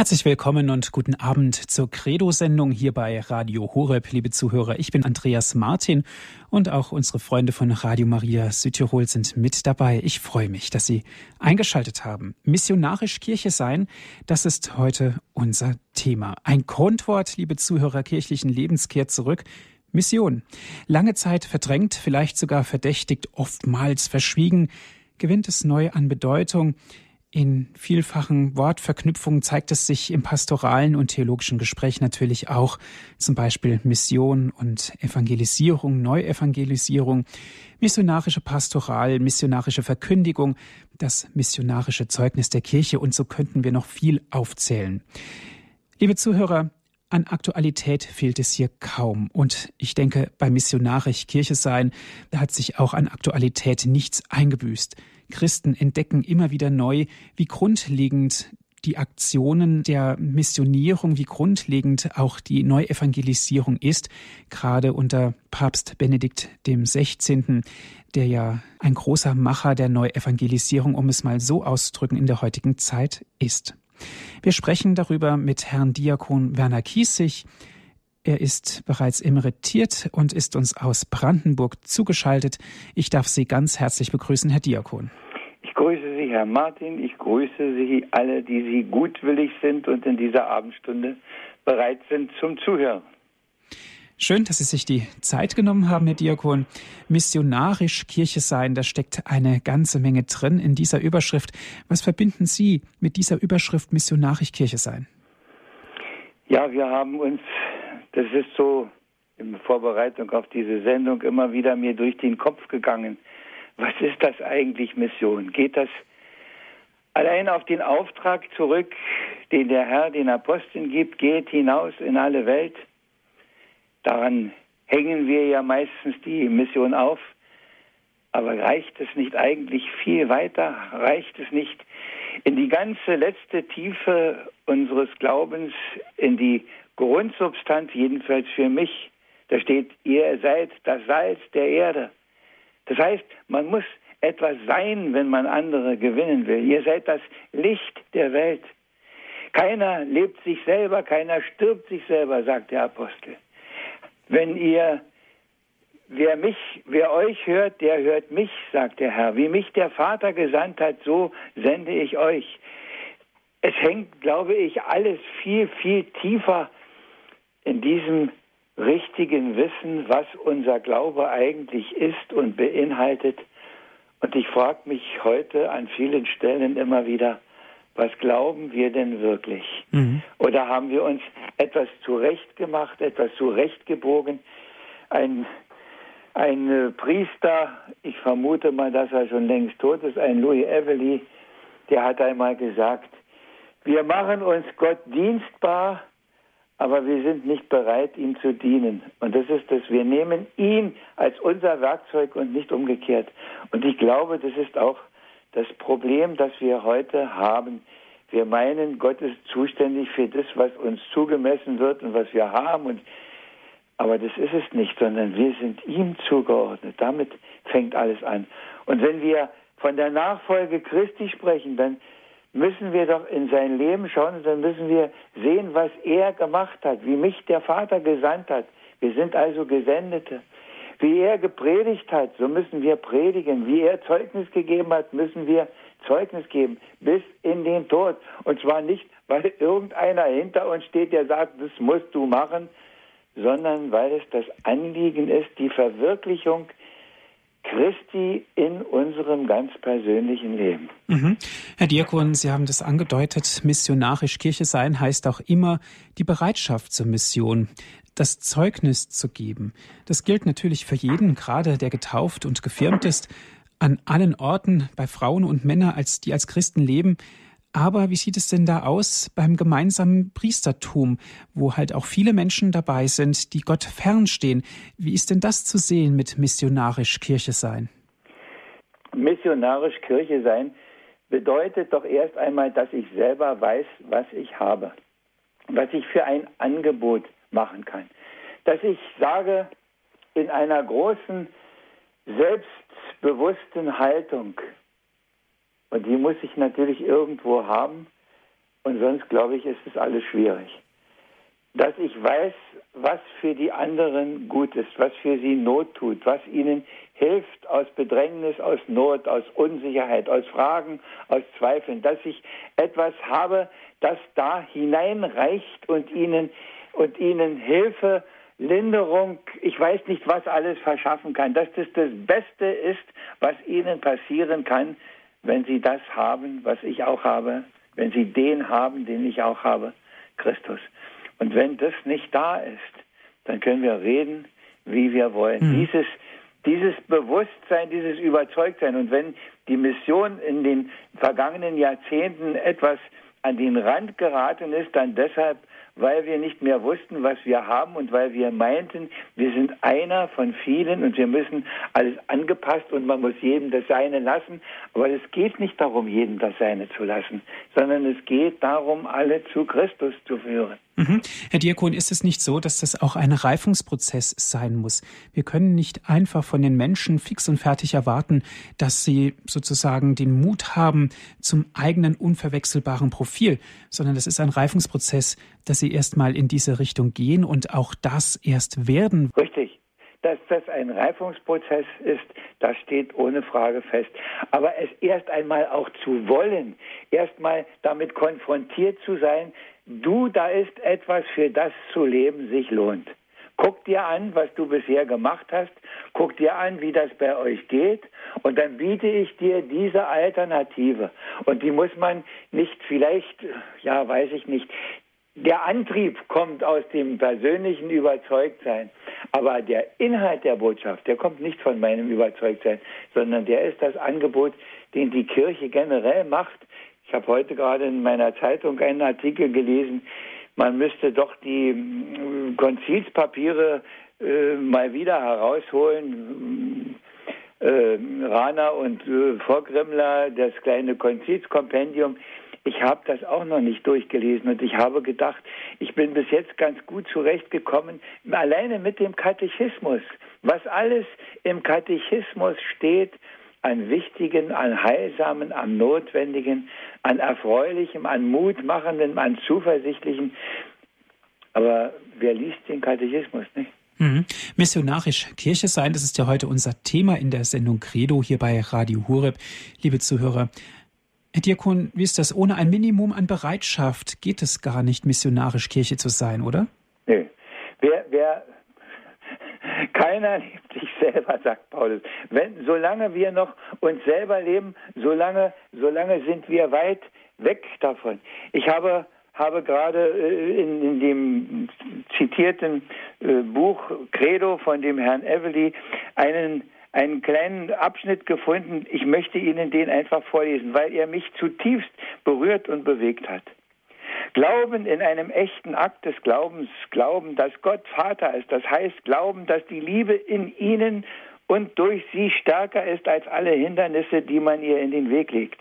Herzlich willkommen und guten Abend zur Credo-Sendung hier bei Radio Horeb, liebe Zuhörer. Ich bin Andreas Martin und auch unsere Freunde von Radio Maria Südtirol sind mit dabei. Ich freue mich, dass Sie eingeschaltet haben. Missionarisch Kirche sein, das ist heute unser Thema. Ein Grundwort, liebe Zuhörer kirchlichen Lebens kehrt zurück. Mission. Lange Zeit verdrängt, vielleicht sogar verdächtigt, oftmals verschwiegen, gewinnt es neu an Bedeutung. In vielfachen Wortverknüpfungen zeigt es sich im pastoralen und theologischen Gespräch natürlich auch, zum Beispiel Mission und Evangelisierung, Neuevangelisierung, missionarische Pastoral, missionarische Verkündigung, das missionarische Zeugnis der Kirche und so könnten wir noch viel aufzählen. Liebe Zuhörer, an Aktualität fehlt es hier kaum. Und ich denke, bei missionarisch Kirche sein, da hat sich auch an Aktualität nichts eingebüßt. Christen entdecken immer wieder neu, wie grundlegend die Aktionen der Missionierung, wie grundlegend auch die Neuevangelisierung ist, gerade unter Papst Benedikt dem 16., der ja ein großer Macher der Neuevangelisierung, um es mal so auszudrücken, in der heutigen Zeit ist. Wir sprechen darüber mit Herrn Diakon Werner Kiesig. Er ist bereits emeritiert und ist uns aus Brandenburg zugeschaltet. Ich darf Sie ganz herzlich begrüßen, Herr Diakon. Herr Martin. Ich grüße Sie alle, die Sie gutwillig sind und in dieser Abendstunde bereit sind zum Zuhören. Schön, dass Sie sich die Zeit genommen haben, Herr Diakon. Missionarisch Kirche sein, da steckt eine ganze Menge drin in dieser Überschrift. Was verbinden Sie mit dieser Überschrift Missionarisch Kirche sein? Ja, wir haben uns das ist so in Vorbereitung auf diese Sendung immer wieder mir durch den Kopf gegangen. Was ist das eigentlich Mission? Geht das allein auf den Auftrag zurück, den der Herr den Aposteln gibt, geht hinaus in alle Welt? Daran hängen wir ja meistens die Mission auf. Aber reicht es nicht eigentlich viel weiter? Reicht es nicht in die ganze letzte Tiefe unseres Glaubens, in die Grundsubstanz, jedenfalls für mich, da steht, ihr seid das Salz der Erde. Das heißt, man muss etwas sein, wenn man andere gewinnen will. Ihr seid das Licht der Welt. Keiner lebt sich selber, keiner stirbt sich selber, sagt der Apostel. Wenn ihr, wer mich, wer euch hört, der hört mich, sagt der Herr. Wie mich der Vater gesandt hat, so sende ich euch. Es hängt, glaube ich, alles viel, viel tiefer in diesem richtigen Wissen, was unser Glaube eigentlich ist und beinhaltet. Und ich frage mich heute an vielen Stellen immer wieder, was glauben wir denn wirklich? Mhm. Oder haben wir uns etwas zurechtgemacht, etwas zurechtgebogen? Ein, ein äh, Priester, ich vermute mal, dass er schon längst tot ist, ein Louis Evely, der hat einmal gesagt, wir machen uns Gott dienstbar, aber wir sind nicht bereit, ihm zu dienen. Und das ist das, wir nehmen ihn als unser Werkzeug und nicht umgekehrt. Und ich glaube, das ist auch das Problem, das wir heute haben. Wir meinen, Gott ist zuständig für das, was uns zugemessen wird und was wir haben. Und, aber das ist es nicht, sondern wir sind ihm zugeordnet. Damit fängt alles an. Und wenn wir von der Nachfolge Christi sprechen, dann müssen wir doch in sein Leben schauen dann müssen wir sehen, was er gemacht hat, wie mich der Vater gesandt hat. Wir sind also Gesendete. Wie er gepredigt hat, so müssen wir predigen. Wie er Zeugnis gegeben hat, müssen wir Zeugnis geben, bis in den Tod. Und zwar nicht, weil irgendeiner hinter uns steht, der sagt, das musst du machen, sondern weil es das Anliegen ist, die Verwirklichung Christi in unserem ganz persönlichen Leben. Mhm. Herr Diakon, Sie haben das angedeutet, missionarisch Kirche sein heißt auch immer die Bereitschaft zur Mission, das Zeugnis zu geben. Das gilt natürlich für jeden, gerade der getauft und gefirmt ist, an allen Orten, bei Frauen und Männern, als, die als Christen leben. Aber wie sieht es denn da aus beim gemeinsamen Priestertum, wo halt auch viele Menschen dabei sind, die Gott fernstehen? Wie ist denn das zu sehen mit missionarisch Kirche sein? Missionarisch Kirche sein bedeutet doch erst einmal, dass ich selber weiß, was ich habe, was ich für ein Angebot machen kann. Dass ich sage, in einer großen, selbstbewussten Haltung, und die muss ich natürlich irgendwo haben. Und sonst, glaube ich, ist es alles schwierig. Dass ich weiß, was für die anderen gut ist, was für sie Not tut, was ihnen hilft aus Bedrängnis, aus Not, aus Unsicherheit, aus Fragen, aus Zweifeln, dass ich etwas habe, das da hineinreicht und ihnen, und ihnen Hilfe, Linderung, ich weiß nicht, was alles verschaffen kann, dass das das Beste ist, was ihnen passieren kann, wenn sie das haben, was ich auch habe, wenn sie den haben, den ich auch habe, Christus. Und wenn das nicht da ist, dann können wir reden, wie wir wollen. Mhm. Dieses, dieses Bewusstsein, dieses Überzeugtsein. Und wenn die Mission in den vergangenen Jahrzehnten etwas an den Rand geraten ist, dann deshalb, weil wir nicht mehr wussten, was wir haben und weil wir meinten, wir sind einer von vielen und wir müssen alles angepasst und man muss jedem das Seine lassen. Aber es geht nicht darum, jedem das Seine zu lassen, sondern es geht darum, alle zu Christus zu führen. Mhm. Herr Diakon, ist es nicht so, dass das auch ein Reifungsprozess sein muss? Wir können nicht einfach von den Menschen fix und fertig erwarten, dass sie sozusagen den Mut haben zum eigenen unverwechselbaren Profil, sondern das ist ein Reifungsprozess, dass sie erstmal in diese Richtung gehen und auch das erst werden. Richtig. Dass das ein Reifungsprozess ist, das steht ohne Frage fest. Aber es erst einmal auch zu wollen, erstmal damit konfrontiert zu sein, du, da ist etwas, für das zu leben sich lohnt. Guck dir an, was du bisher gemacht hast, guck dir an, wie das bei euch geht, und dann biete ich dir diese Alternative. Und die muss man nicht vielleicht, ja, weiß ich nicht, der Antrieb kommt aus dem persönlichen Überzeugtsein, aber der Inhalt der Botschaft, der kommt nicht von meinem Überzeugtsein, sondern der ist das Angebot, den die Kirche generell macht, ich habe heute gerade in meiner Zeitung einen Artikel gelesen, man müsste doch die äh, Konzilspapiere äh, mal wieder herausholen. Äh, Rana und äh, Vorgrimmler, das kleine Konzilskompendium. Ich habe das auch noch nicht durchgelesen und ich habe gedacht, ich bin bis jetzt ganz gut zurechtgekommen, alleine mit dem Katechismus. Was alles im Katechismus steht, an Wichtigen, an Heilsamen, an Notwendigen, an Erfreulichem, an Mutmachendem, an Zuversichtlichem. Aber wer liest den Katechismus nicht? Mhm. Missionarisch Kirche sein, das ist ja heute unser Thema in der Sendung Credo hier bei Radio Horeb. Liebe Zuhörer, Herr Diakon, wie ist das? Ohne ein Minimum an Bereitschaft geht es gar nicht, missionarisch Kirche zu sein, oder? Nö. Wer, wer, keiner liebt sich selber, sagt Paulus. Wenn, solange wir noch uns selber leben, solange, solange sind wir weit weg davon. Ich habe, habe gerade äh, in, in dem zitierten äh, Buch Credo von dem Herrn Evely einen einen kleinen Abschnitt gefunden. Ich möchte Ihnen den einfach vorlesen, weil er mich zutiefst berührt und bewegt hat. Glauben in einem echten Akt des Glaubens, glauben, dass Gott Vater ist, das heißt glauben, dass die Liebe in ihnen und durch sie stärker ist als alle Hindernisse, die man ihr in den Weg legt.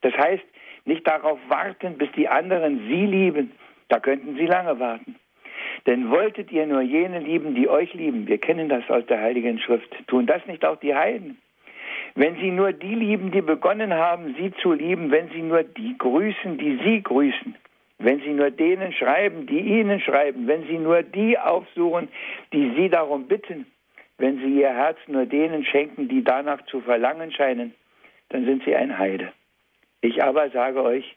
Das heißt, nicht darauf warten, bis die anderen sie lieben, da könnten sie lange warten. Denn wolltet ihr nur jene lieben, die euch lieben, wir kennen das aus der Heiligen Schrift, tun das nicht auch die Heiden? Wenn sie nur die lieben, die begonnen haben, sie zu lieben, wenn sie nur die grüßen, die sie grüßen, wenn Sie nur denen schreiben, die Ihnen schreiben, wenn Sie nur die aufsuchen, die Sie darum bitten, wenn Sie Ihr Herz nur denen schenken, die danach zu verlangen scheinen, dann sind Sie ein Heide. Ich aber sage euch,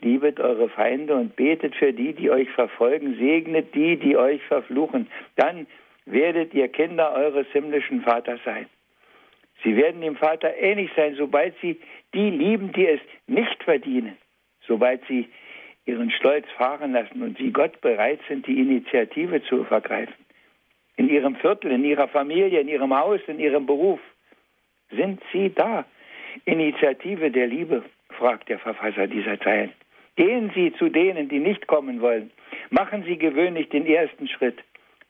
liebet eure Feinde und betet für die, die euch verfolgen, segnet die, die euch verfluchen. Dann werdet ihr Kinder eures himmlischen Vaters sein. Sie werden dem Vater ähnlich sein, sobald sie die lieben, die es nicht verdienen, sobald sie ihren Stolz fahren lassen und sie Gott bereit sind, die Initiative zu vergreifen. In ihrem Viertel, in ihrer Familie, in ihrem Haus, in ihrem Beruf. Sind sie da? Initiative der Liebe, fragt der Verfasser dieser Zeilen. Gehen Sie zu denen, die nicht kommen wollen. Machen Sie gewöhnlich den ersten Schritt.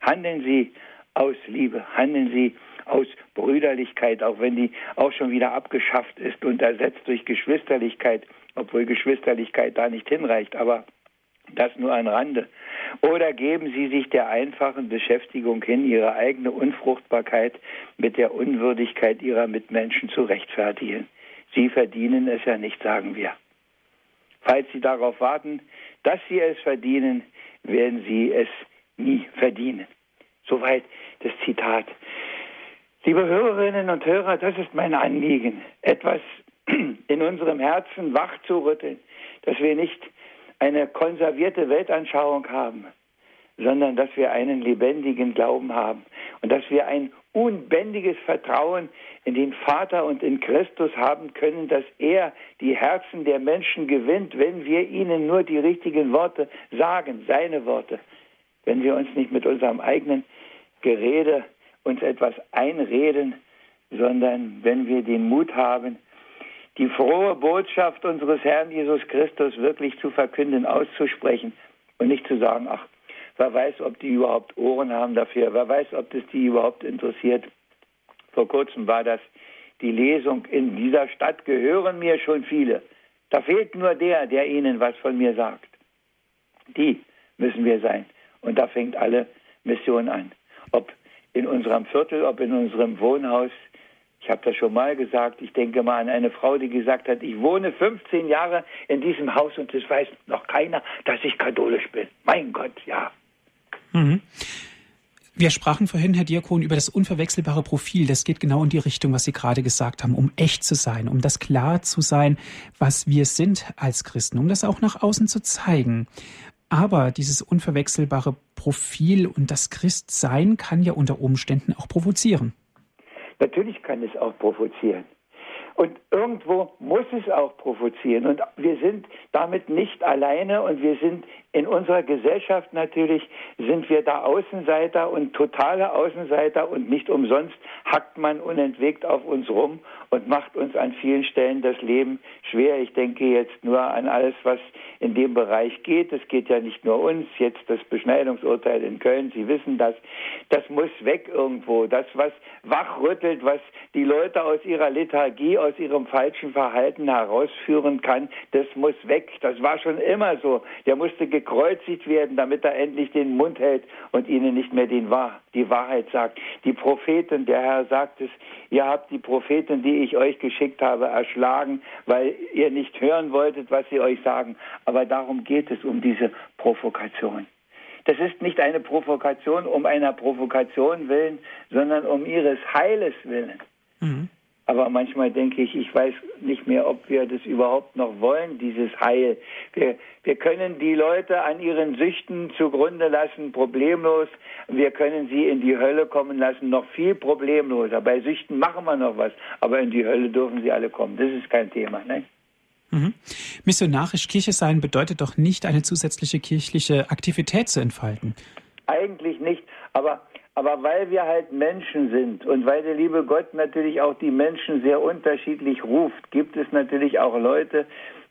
Handeln Sie aus Liebe. Handeln Sie aus Brüderlichkeit, auch wenn die auch schon wieder abgeschafft ist und ersetzt durch Geschwisterlichkeit obwohl Geschwisterlichkeit da nicht hinreicht, aber das nur an Rande. Oder geben Sie sich der einfachen Beschäftigung hin, Ihre eigene Unfruchtbarkeit mit der Unwürdigkeit Ihrer Mitmenschen zu rechtfertigen. Sie verdienen es ja nicht, sagen wir. Falls sie darauf warten, dass sie es verdienen, werden sie es nie verdienen. Soweit das Zitat. Liebe Hörerinnen und Hörer, das ist mein Anliegen, etwas in unserem Herzen wach zu rütteln, dass wir nicht eine konservierte Weltanschauung haben, sondern dass wir einen lebendigen Glauben haben und dass wir ein unbändiges Vertrauen in den Vater und in Christus haben können, dass er die Herzen der Menschen gewinnt, wenn wir ihnen nur die richtigen Worte sagen, seine Worte. Wenn wir uns nicht mit unserem eigenen Gerede uns etwas einreden, sondern wenn wir den Mut haben, die frohe Botschaft unseres Herrn Jesus Christus wirklich zu verkünden, auszusprechen und nicht zu sagen, ach, wer weiß, ob die überhaupt Ohren haben dafür, wer weiß, ob das die überhaupt interessiert. Vor kurzem war das die Lesung, in dieser Stadt gehören mir schon viele. Da fehlt nur der, der ihnen was von mir sagt. Die müssen wir sein. Und da fängt alle Mission an. Ob in unserem Viertel, ob in unserem Wohnhaus. Ich habe das schon mal gesagt. Ich denke mal an eine Frau, die gesagt hat, ich wohne 15 Jahre in diesem Haus und es weiß noch keiner, dass ich katholisch bin. Mein Gott, ja. Mhm. Wir sprachen vorhin, Herr Diakon, über das unverwechselbare Profil. Das geht genau in die Richtung, was Sie gerade gesagt haben, um echt zu sein, um das klar zu sein, was wir sind als Christen, um das auch nach außen zu zeigen. Aber dieses unverwechselbare Profil und das Christsein kann ja unter Umständen auch provozieren. Natürlich kann es auch provozieren. Und irgendwo muss es auch provozieren. Und wir sind damit nicht alleine und wir sind in unserer Gesellschaft natürlich, sind wir da Außenseiter und totale Außenseiter und nicht umsonst hackt man unentwegt auf uns rum und macht uns an vielen Stellen das Leben schwer. Ich denke jetzt nur an alles, was in dem Bereich geht. Es geht ja nicht nur uns, jetzt das Beschneidungsurteil in Köln, Sie wissen das. Das muss weg irgendwo. Das, was wachrüttelt, was die Leute aus ihrer Lethargie, aus ihrem falschen Verhalten herausführen kann, das muss weg. Das war schon immer so. Der musste gekreuzigt werden, damit er endlich den Mund hält und ihnen nicht mehr die Wahrheit sagt. Die Propheten, der Herr sagt es, ihr habt die Propheten, die ich euch geschickt habe, erschlagen, weil ihr nicht hören wolltet, was sie euch sagen. Aber darum geht es um diese Provokation. Das ist nicht eine Provokation um einer Provokation willen, sondern um ihres Heiles willen. Mhm. Aber manchmal denke ich, ich weiß nicht mehr, ob wir das überhaupt noch wollen, dieses Heil. Wir, wir können die Leute an ihren Süchten zugrunde lassen, problemlos. Wir können sie in die Hölle kommen lassen, noch viel problemloser. Bei Süchten machen wir noch was, aber in die Hölle dürfen sie alle kommen. Das ist kein Thema. Ne? Mhm. Missionarisch Kirche sein bedeutet doch nicht, eine zusätzliche kirchliche Aktivität zu entfalten. Eigentlich nicht, aber aber weil wir halt Menschen sind und weil der liebe Gott natürlich auch die Menschen sehr unterschiedlich ruft, gibt es natürlich auch Leute,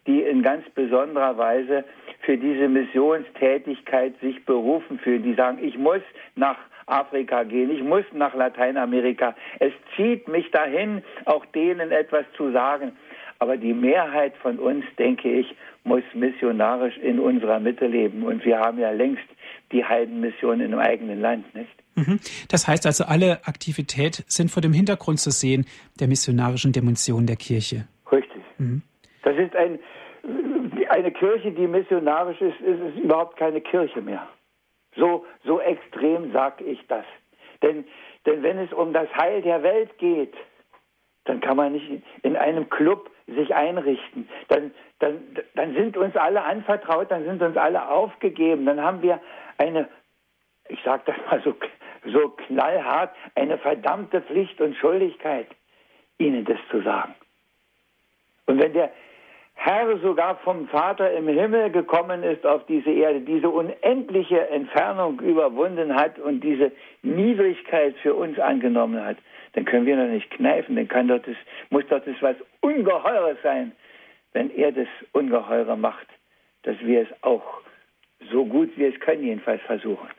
die in ganz besonderer Weise für diese Missionstätigkeit sich berufen fühlen, die sagen, ich muss nach Afrika gehen, ich muss nach Lateinamerika. Es zieht mich dahin, auch denen etwas zu sagen. Aber die Mehrheit von uns, denke ich, muss missionarisch in unserer Mitte leben. Und wir haben ja längst die Heidenmission im eigenen Land, nicht? Mhm. Das heißt also, alle Aktivität sind vor dem Hintergrund zu sehen der missionarischen Dimension der Kirche. Richtig. Mhm. Das ist ein, eine Kirche, die missionarisch ist, ist, ist überhaupt keine Kirche mehr. So, so extrem sage ich das. Denn, denn wenn es um das Heil der Welt geht, dann kann man nicht in einem Club sich einrichten. Dann, dann, dann sind uns alle anvertraut, dann sind uns alle aufgegeben, dann haben wir eine, ich sage das mal so, so knallhart, eine verdammte Pflicht und Schuldigkeit, ihnen das zu sagen. Und wenn der Herr sogar vom Vater im Himmel gekommen ist auf diese Erde, diese unendliche Entfernung überwunden hat und diese Niedrigkeit für uns angenommen hat, dann können wir doch nicht kneifen, dann kann doch das, muss doch das was Ungeheures sein, wenn er das Ungeheure macht, dass wir es auch so gut wie es können jedenfalls versuchen.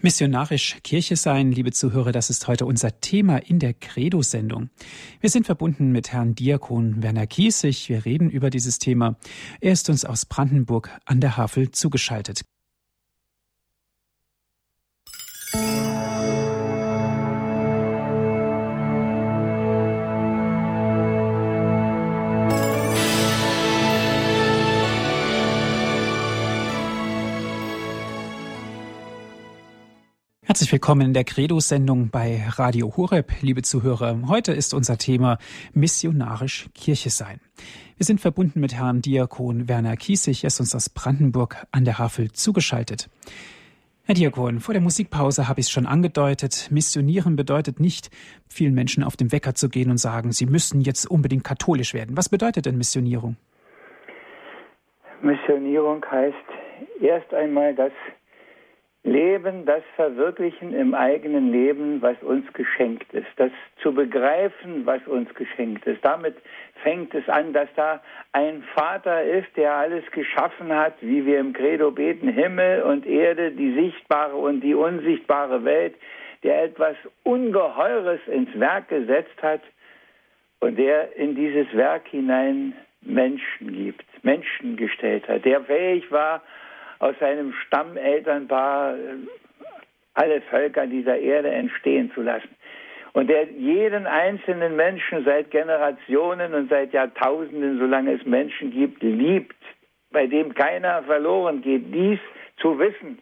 Missionarisch Kirche sein, liebe Zuhörer, das ist heute unser Thema in der Credo-Sendung. Wir sind verbunden mit Herrn Diakon Werner Kiesig. Wir reden über dieses Thema. Er ist uns aus Brandenburg an der Havel zugeschaltet. Herzlich willkommen in der Credo-Sendung bei Radio Horeb, liebe Zuhörer. Heute ist unser Thema missionarisch Kirche sein. Wir sind verbunden mit Herrn Diakon Werner Kiesig. Er ist uns aus Brandenburg an der Havel zugeschaltet. Herr Diakon, vor der Musikpause habe ich es schon angedeutet. Missionieren bedeutet nicht, vielen Menschen auf den Wecker zu gehen und sagen, sie müssen jetzt unbedingt katholisch werden. Was bedeutet denn Missionierung? Missionierung heißt erst einmal, dass Leben, das Verwirklichen im eigenen Leben, was uns geschenkt ist, das zu begreifen, was uns geschenkt ist. Damit fängt es an, dass da ein Vater ist, der alles geschaffen hat, wie wir im Credo beten, Himmel und Erde, die sichtbare und die unsichtbare Welt, der etwas Ungeheures ins Werk gesetzt hat und der in dieses Werk hinein Menschen gibt, Menschen gestellt hat, der fähig war, aus seinem Stammelternpaar äh, alle Völker dieser Erde entstehen zu lassen. Und der jeden einzelnen Menschen seit Generationen und seit Jahrtausenden, solange es Menschen gibt, liebt, bei dem keiner verloren geht, dies zu wissen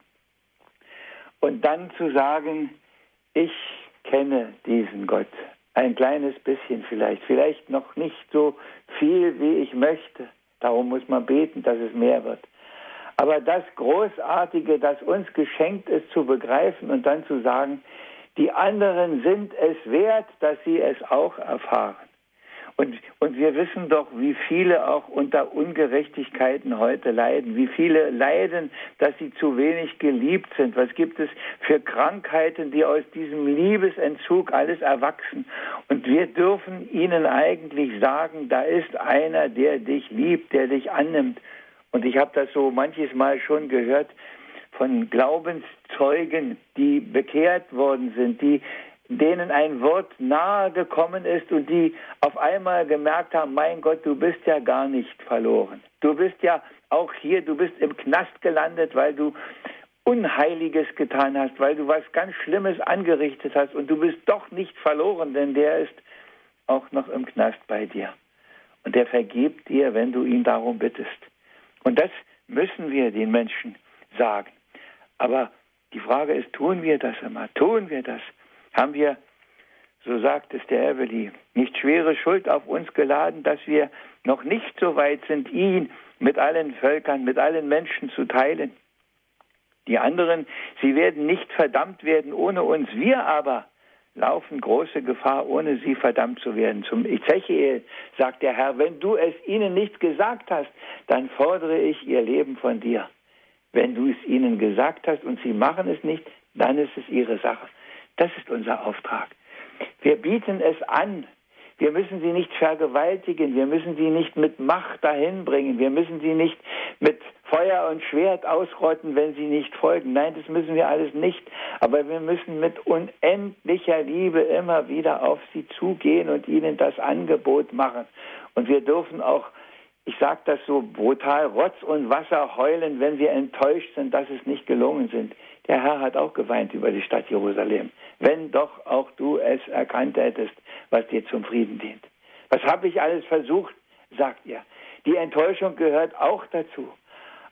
und dann zu sagen, ich kenne diesen Gott. Ein kleines bisschen vielleicht, vielleicht noch nicht so viel, wie ich möchte. Darum muss man beten, dass es mehr wird. Aber das Großartige, das uns geschenkt ist, zu begreifen und dann zu sagen, die anderen sind es wert, dass sie es auch erfahren. Und, und wir wissen doch, wie viele auch unter Ungerechtigkeiten heute leiden, wie viele leiden, dass sie zu wenig geliebt sind. Was gibt es für Krankheiten, die aus diesem Liebesentzug alles erwachsen? Und wir dürfen ihnen eigentlich sagen, da ist einer, der dich liebt, der dich annimmt. Und ich habe das so manches Mal schon gehört von Glaubenszeugen, die bekehrt worden sind, die denen ein Wort nahe gekommen ist und die auf einmal gemerkt haben, mein Gott, du bist ja gar nicht verloren. Du bist ja auch hier, du bist im Knast gelandet, weil du Unheiliges getan hast, weil du was ganz Schlimmes angerichtet hast und du bist doch nicht verloren, denn der ist auch noch im Knast bei dir. Und der vergibt dir, wenn du ihn darum bittest. Und das müssen wir den Menschen sagen. Aber die Frage ist, tun wir das immer? Tun wir das? Haben wir, so sagt es der Evely, nicht schwere Schuld auf uns geladen, dass wir noch nicht so weit sind, ihn mit allen Völkern, mit allen Menschen zu teilen? Die anderen, sie werden nicht verdammt werden ohne uns. Wir aber laufen große Gefahr, ohne sie verdammt zu werden. Zum Ezechiel sagt der Herr, wenn du es ihnen nicht gesagt hast, dann fordere ich ihr Leben von dir. Wenn du es ihnen gesagt hast und sie machen es nicht, dann ist es ihre Sache. Das ist unser Auftrag. Wir bieten es an, wir müssen sie nicht vergewaltigen, wir müssen sie nicht mit Macht dahin bringen, wir müssen sie nicht mit Feuer und Schwert ausrotten, wenn sie nicht folgen. Nein, das müssen wir alles nicht. Aber wir müssen mit unendlicher Liebe immer wieder auf sie zugehen und ihnen das Angebot machen. Und wir dürfen auch ich sage das so brutal, Rotz und Wasser heulen, wenn wir enttäuscht sind, dass es nicht gelungen sind. Der Herr hat auch geweint über die Stadt Jerusalem. Wenn doch auch du es erkannt hättest, was dir zum Frieden dient. Was habe ich alles versucht, sagt ihr. Die Enttäuschung gehört auch dazu.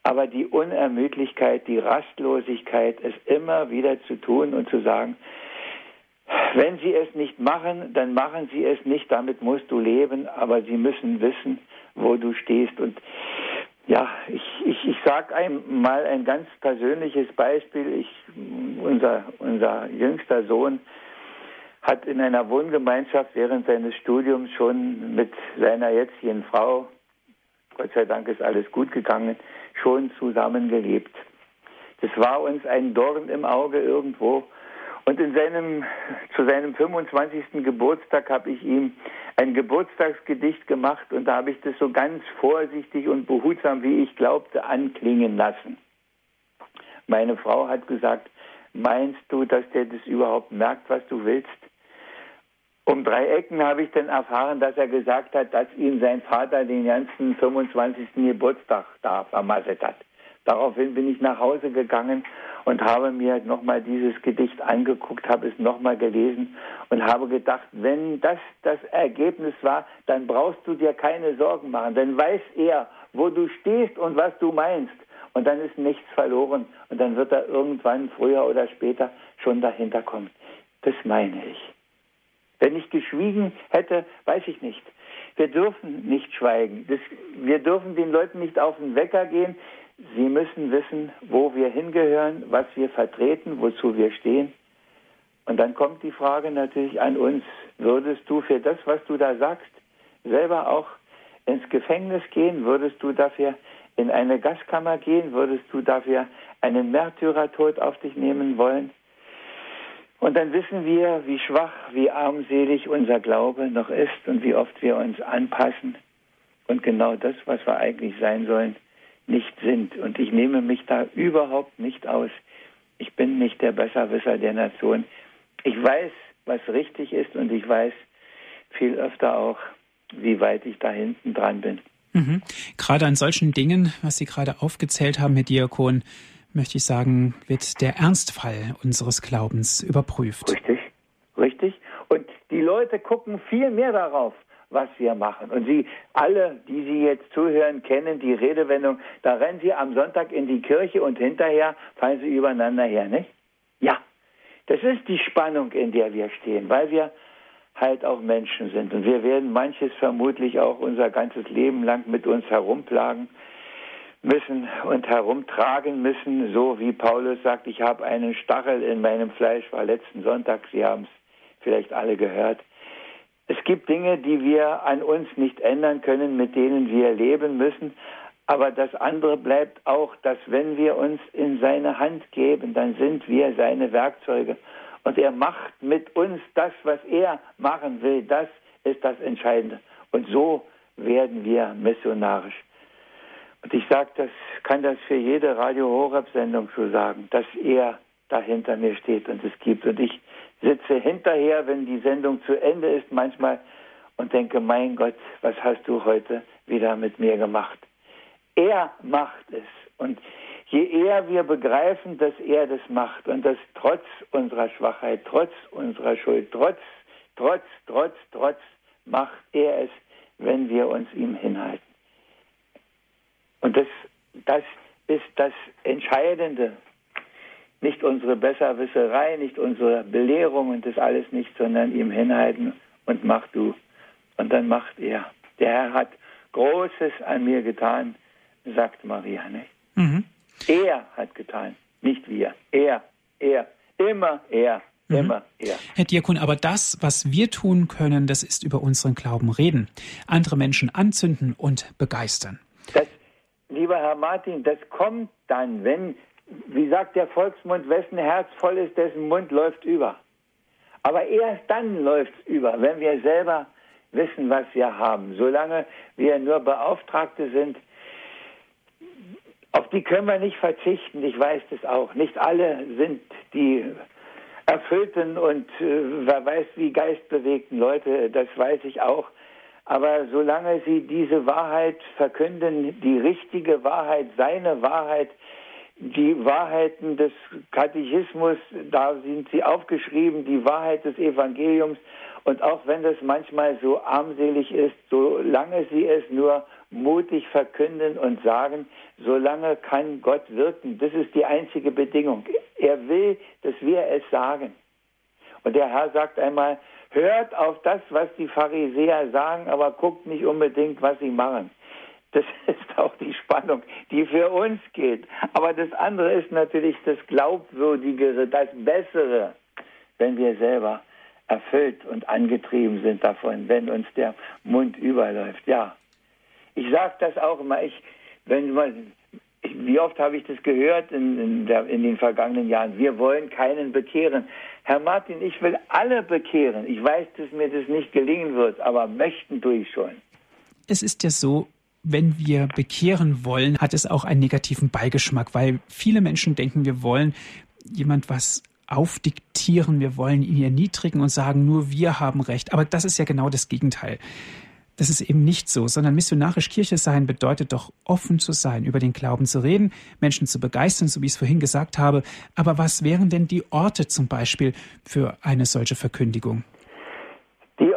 Aber die Unermüdlichkeit, die Rastlosigkeit, es immer wieder zu tun und zu sagen, wenn sie es nicht machen, dann machen sie es nicht, damit musst du leben, aber sie müssen wissen, wo du stehst. Und ja, ich, ich, ich sage einmal ein ganz persönliches Beispiel. Ich, unser, unser jüngster Sohn hat in einer Wohngemeinschaft während seines Studiums schon mit seiner jetzigen Frau, Gott sei Dank ist alles gut gegangen, schon zusammengelebt. Das war uns ein Dorn im Auge irgendwo. Und in seinem, zu seinem 25. Geburtstag habe ich ihm ein Geburtstagsgedicht gemacht und da habe ich das so ganz vorsichtig und behutsam, wie ich glaubte, anklingen lassen. Meine Frau hat gesagt, meinst du, dass der das überhaupt merkt, was du willst? Um drei Ecken habe ich dann erfahren, dass er gesagt hat, dass ihm sein Vater den ganzen 25. Geburtstag da vermasselt hat. Daraufhin bin ich nach Hause gegangen und habe mir nochmal dieses Gedicht angeguckt, habe es nochmal gelesen und habe gedacht, wenn das das Ergebnis war, dann brauchst du dir keine Sorgen machen. Dann weiß er, wo du stehst und was du meinst. und dann ist nichts verloren und dann wird er irgendwann früher oder später schon dahinter kommen. Das meine ich. Wenn ich geschwiegen hätte, weiß ich nicht. Wir dürfen nicht schweigen. Das, wir dürfen den Leuten nicht auf den Wecker gehen. Sie müssen wissen, wo wir hingehören, was wir vertreten, wozu wir stehen. Und dann kommt die Frage natürlich an uns, würdest du für das, was du da sagst, selber auch ins Gefängnis gehen? Würdest du dafür in eine Gaskammer gehen? Würdest du dafür einen Märtyrertod auf dich nehmen wollen? Und dann wissen wir, wie schwach, wie armselig unser Glaube noch ist und wie oft wir uns anpassen und genau das, was wir eigentlich sein sollen, nicht sind. Und ich nehme mich da überhaupt nicht aus. Ich bin nicht der Besserwisser der Nation. Ich weiß, was richtig ist und ich weiß viel öfter auch, wie weit ich da hinten dran bin. Mhm. Gerade an solchen Dingen, was Sie gerade aufgezählt haben, Herr Diakon, möchte ich sagen, wird der Ernstfall unseres Glaubens überprüft. Richtig, richtig. Und die Leute gucken viel mehr darauf, was wir machen. Und Sie alle, die Sie jetzt zuhören, kennen die Redewendung, da rennen Sie am Sonntag in die Kirche und hinterher fallen Sie übereinander her, nicht? Ja, das ist die Spannung, in der wir stehen, weil wir halt auch Menschen sind. Und wir werden manches vermutlich auch unser ganzes Leben lang mit uns herumplagen müssen und herumtragen müssen, so wie Paulus sagt, ich habe einen Stachel in meinem Fleisch, war letzten Sonntag, Sie haben es vielleicht alle gehört. Es gibt Dinge, die wir an uns nicht ändern können, mit denen wir leben müssen, aber das andere bleibt auch, dass wenn wir uns in seine Hand geben, dann sind wir seine Werkzeuge. Und er macht mit uns das, was er machen will. Das ist das Entscheidende. Und so werden wir missionarisch. Und ich sage, das kann das für jede Radio Horeb Sendung so sagen, dass er da hinter mir steht und es gibt. Und ich sitze hinterher, wenn die Sendung zu Ende ist, manchmal und denke, mein Gott, was hast du heute wieder mit mir gemacht? Er macht es. Und je eher wir begreifen, dass er das macht und dass trotz unserer Schwachheit, trotz unserer Schuld, trotz, trotz, trotz, trotz, macht er es, wenn wir uns ihm hinhalten. Und das, das ist das Entscheidende. Nicht unsere Besserwisserei, nicht unsere Belehrung und das alles nicht, sondern ihm hinhalten und mach du. Und dann macht er. Der Herr hat Großes an mir getan, sagt Maria. Nicht? Mhm. Er hat getan, nicht wir. Er, er, immer er. Mhm. Immer, ja. Herr Diakon, aber das, was wir tun können, das ist über unseren Glauben reden, andere Menschen anzünden und begeistern. Das lieber Herr Martin, das kommt dann, wenn, wie sagt der Volksmund, wessen Herz voll ist, dessen Mund läuft über. Aber erst dann läuft es über, wenn wir selber wissen, was wir haben. Solange wir nur Beauftragte sind, auf die können wir nicht verzichten. Ich weiß das auch. Nicht alle sind die erfüllten und äh, wer weiß wie geistbewegten Leute, das weiß ich auch. Aber solange sie diese Wahrheit verkünden, die richtige Wahrheit, seine Wahrheit, die Wahrheiten des Katechismus, da sind sie aufgeschrieben, die Wahrheit des Evangeliums. Und auch wenn das manchmal so armselig ist, solange sie es nur mutig verkünden und sagen, solange kann Gott wirken. Das ist die einzige Bedingung. Er will, dass wir es sagen. Und der Herr sagt einmal, hört auf das, was die Pharisäer sagen, aber guckt nicht unbedingt, was sie machen. Das ist auch die Spannung, die für uns geht. Aber das andere ist natürlich das Glaubwürdigere, das Bessere, wenn wir selber erfüllt und angetrieben sind davon, wenn uns der Mund überläuft. Ja, ich sage das auch immer. Ich, wenn man, wie oft habe ich das gehört in, in, der, in den vergangenen Jahren? Wir wollen keinen bekehren. Herr Martin, ich will alle bekehren. Ich weiß, dass mir das nicht gelingen wird, aber möchten tue ich schon. Es ist ja so, wenn wir bekehren wollen, hat es auch einen negativen Beigeschmack, weil viele Menschen denken, wir wollen jemand was aufdiktieren, wir wollen ihn erniedrigen und sagen, nur wir haben Recht. Aber das ist ja genau das Gegenteil. Das ist eben nicht so, sondern missionarisch Kirche sein bedeutet doch offen zu sein, über den Glauben zu reden, Menschen zu begeistern, so wie ich es vorhin gesagt habe. Aber was wären denn die Orte zum Beispiel für eine solche Verkündigung? Die,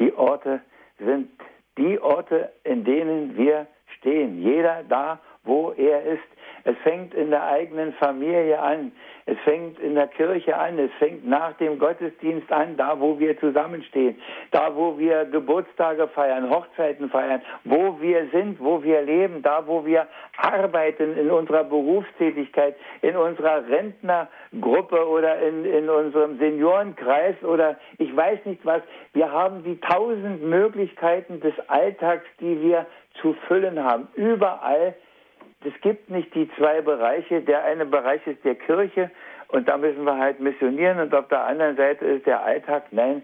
die Orte sind die Orte, in denen wir stehen. Jeder da, wo er ist. Es fängt in der eigenen Familie an. Es fängt in der Kirche an. Es fängt nach dem Gottesdienst an, da wo wir zusammenstehen, da wo wir Geburtstage feiern, Hochzeiten feiern, wo wir sind, wo wir leben, da wo wir arbeiten in unserer Berufstätigkeit, in unserer Rentnergruppe oder in, in unserem Seniorenkreis oder ich weiß nicht was. Wir haben die tausend Möglichkeiten des Alltags, die wir zu füllen haben. Überall es gibt nicht die zwei Bereiche. Der eine Bereich ist der Kirche und da müssen wir halt missionieren und auf der anderen Seite ist der Alltag. Nein,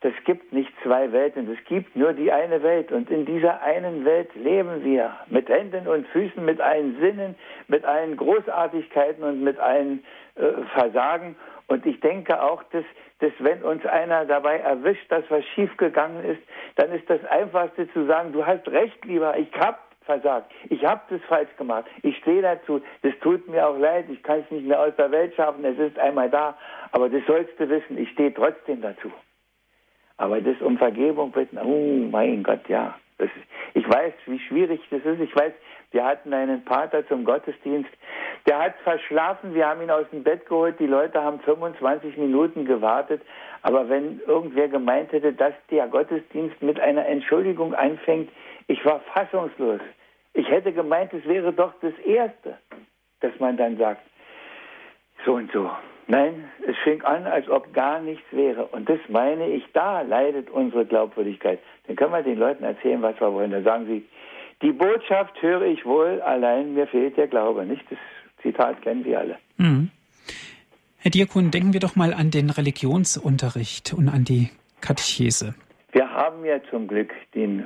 das gibt nicht zwei Welten. Es gibt nur die eine Welt und in dieser einen Welt leben wir mit Händen und Füßen, mit allen Sinnen, mit allen Großartigkeiten und mit allen äh, Versagen. Und ich denke auch, dass, dass wenn uns einer dabei erwischt, dass was schiefgegangen ist, dann ist das Einfachste zu sagen, du hast recht, lieber, ich hab versagt. Ich habe das falsch gemacht. Ich stehe dazu. Das tut mir auch leid. Ich kann es nicht mehr aus der Welt schaffen. Es ist einmal da. Aber das sollst du wissen. Ich stehe trotzdem dazu. Aber das um Vergebung bitten, oh mein Gott, ja. Ist, ich weiß, wie schwierig das ist. Ich weiß, wir hatten einen Pater zum Gottesdienst, der hat verschlafen. Wir haben ihn aus dem Bett geholt. Die Leute haben 25 Minuten gewartet. Aber wenn irgendwer gemeint hätte, dass der Gottesdienst mit einer Entschuldigung anfängt, ich war fassungslos. Ich hätte gemeint, es wäre doch das Erste, dass man dann sagt, so und so. Nein, es fing an, als ob gar nichts wäre. Und das meine ich, da leidet unsere Glaubwürdigkeit. Dann können wir den Leuten erzählen, was wir wollen. Da sagen sie, die Botschaft höre ich wohl, allein mir fehlt der Glaube. Nicht das Zitat kennen Sie alle. Mhm. Herr Diakon, denken wir doch mal an den Religionsunterricht und an die Katechese. Wir haben ja zum Glück den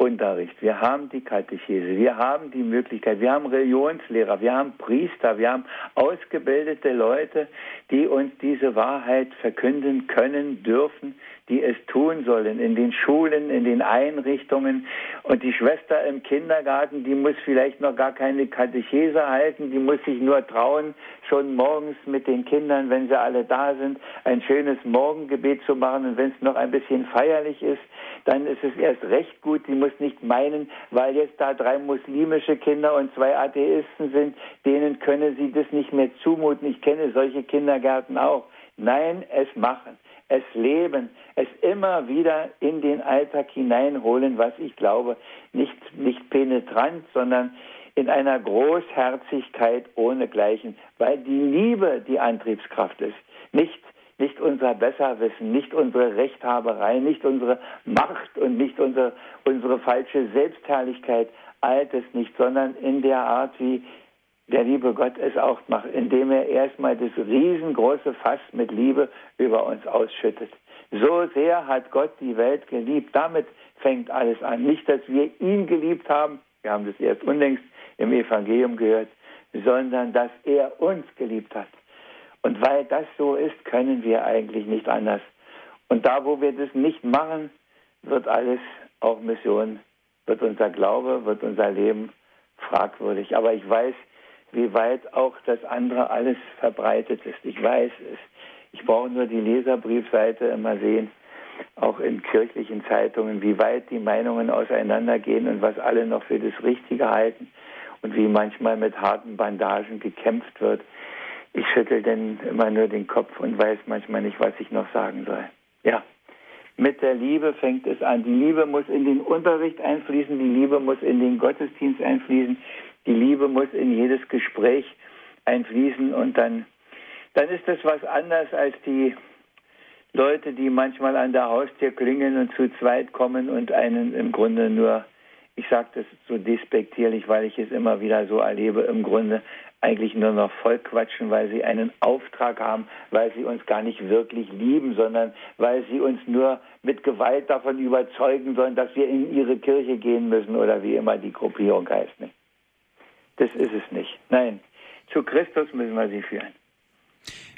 Unterricht, wir haben die Katechese, wir haben die Möglichkeit, wir haben Religionslehrer, wir haben Priester, wir haben ausgebildete Leute, die uns diese Wahrheit verkünden können, dürfen, die es tun sollen, in den Schulen, in den Einrichtungen. Und die Schwester im Kindergarten, die muss vielleicht noch gar keine Katechese halten, die muss sich nur trauen, schon morgens mit den Kindern, wenn sie alle da sind, ein schönes Morgengebet zu machen. Und wenn es noch ein bisschen feierlich ist, dann ist es erst recht gut. Die muss nicht meinen, weil jetzt da drei muslimische Kinder und zwei Atheisten sind, denen könne sie das nicht mehr zumuten. Ich kenne solche Kindergärten auch. Nein, es machen es leben, es immer wieder in den Alltag hineinholen, was ich glaube, nicht, nicht penetrant, sondern in einer Großherzigkeit ohnegleichen, weil die Liebe die Antriebskraft ist, nicht nicht unser Besserwissen, nicht unsere Rechthaberei, nicht unsere Macht und nicht unsere, unsere falsche Selbstherrlichkeit, all das nicht, sondern in der Art, wie der liebe Gott es auch macht, indem er erstmal das riesengroße Fass mit Liebe über uns ausschüttet. So sehr hat Gott die Welt geliebt. Damit fängt alles an. Nicht, dass wir ihn geliebt haben, wir haben das erst unlängst im Evangelium gehört, sondern dass er uns geliebt hat. Und weil das so ist, können wir eigentlich nicht anders. Und da, wo wir das nicht machen, wird alles, auch Mission, wird unser Glaube, wird unser Leben fragwürdig. Aber ich weiß, wie weit auch das andere alles verbreitet ist. Ich weiß es. Ich brauche nur die Leserbriefseite immer sehen, auch in kirchlichen Zeitungen, wie weit die Meinungen auseinandergehen und was alle noch für das Richtige halten und wie manchmal mit harten Bandagen gekämpft wird. Ich schüttel denn immer nur den Kopf und weiß manchmal nicht, was ich noch sagen soll. Ja, mit der Liebe fängt es an. Die Liebe muss in den Unterricht einfließen, die Liebe muss in den Gottesdienst einfließen, die Liebe muss in jedes Gespräch einfließen und dann, dann ist das was anderes als die Leute, die manchmal an der Haustür klingeln und zu zweit kommen und einen im Grunde nur, ich sage das so despektierlich, weil ich es immer wieder so erlebe, im Grunde eigentlich nur noch voll quatschen, weil sie einen Auftrag haben, weil sie uns gar nicht wirklich lieben, sondern weil sie uns nur mit Gewalt davon überzeugen sollen, dass wir in ihre Kirche gehen müssen oder wie immer die Gruppierung heißt. Nicht? Das ist es nicht. Nein, zu Christus müssen wir sie führen.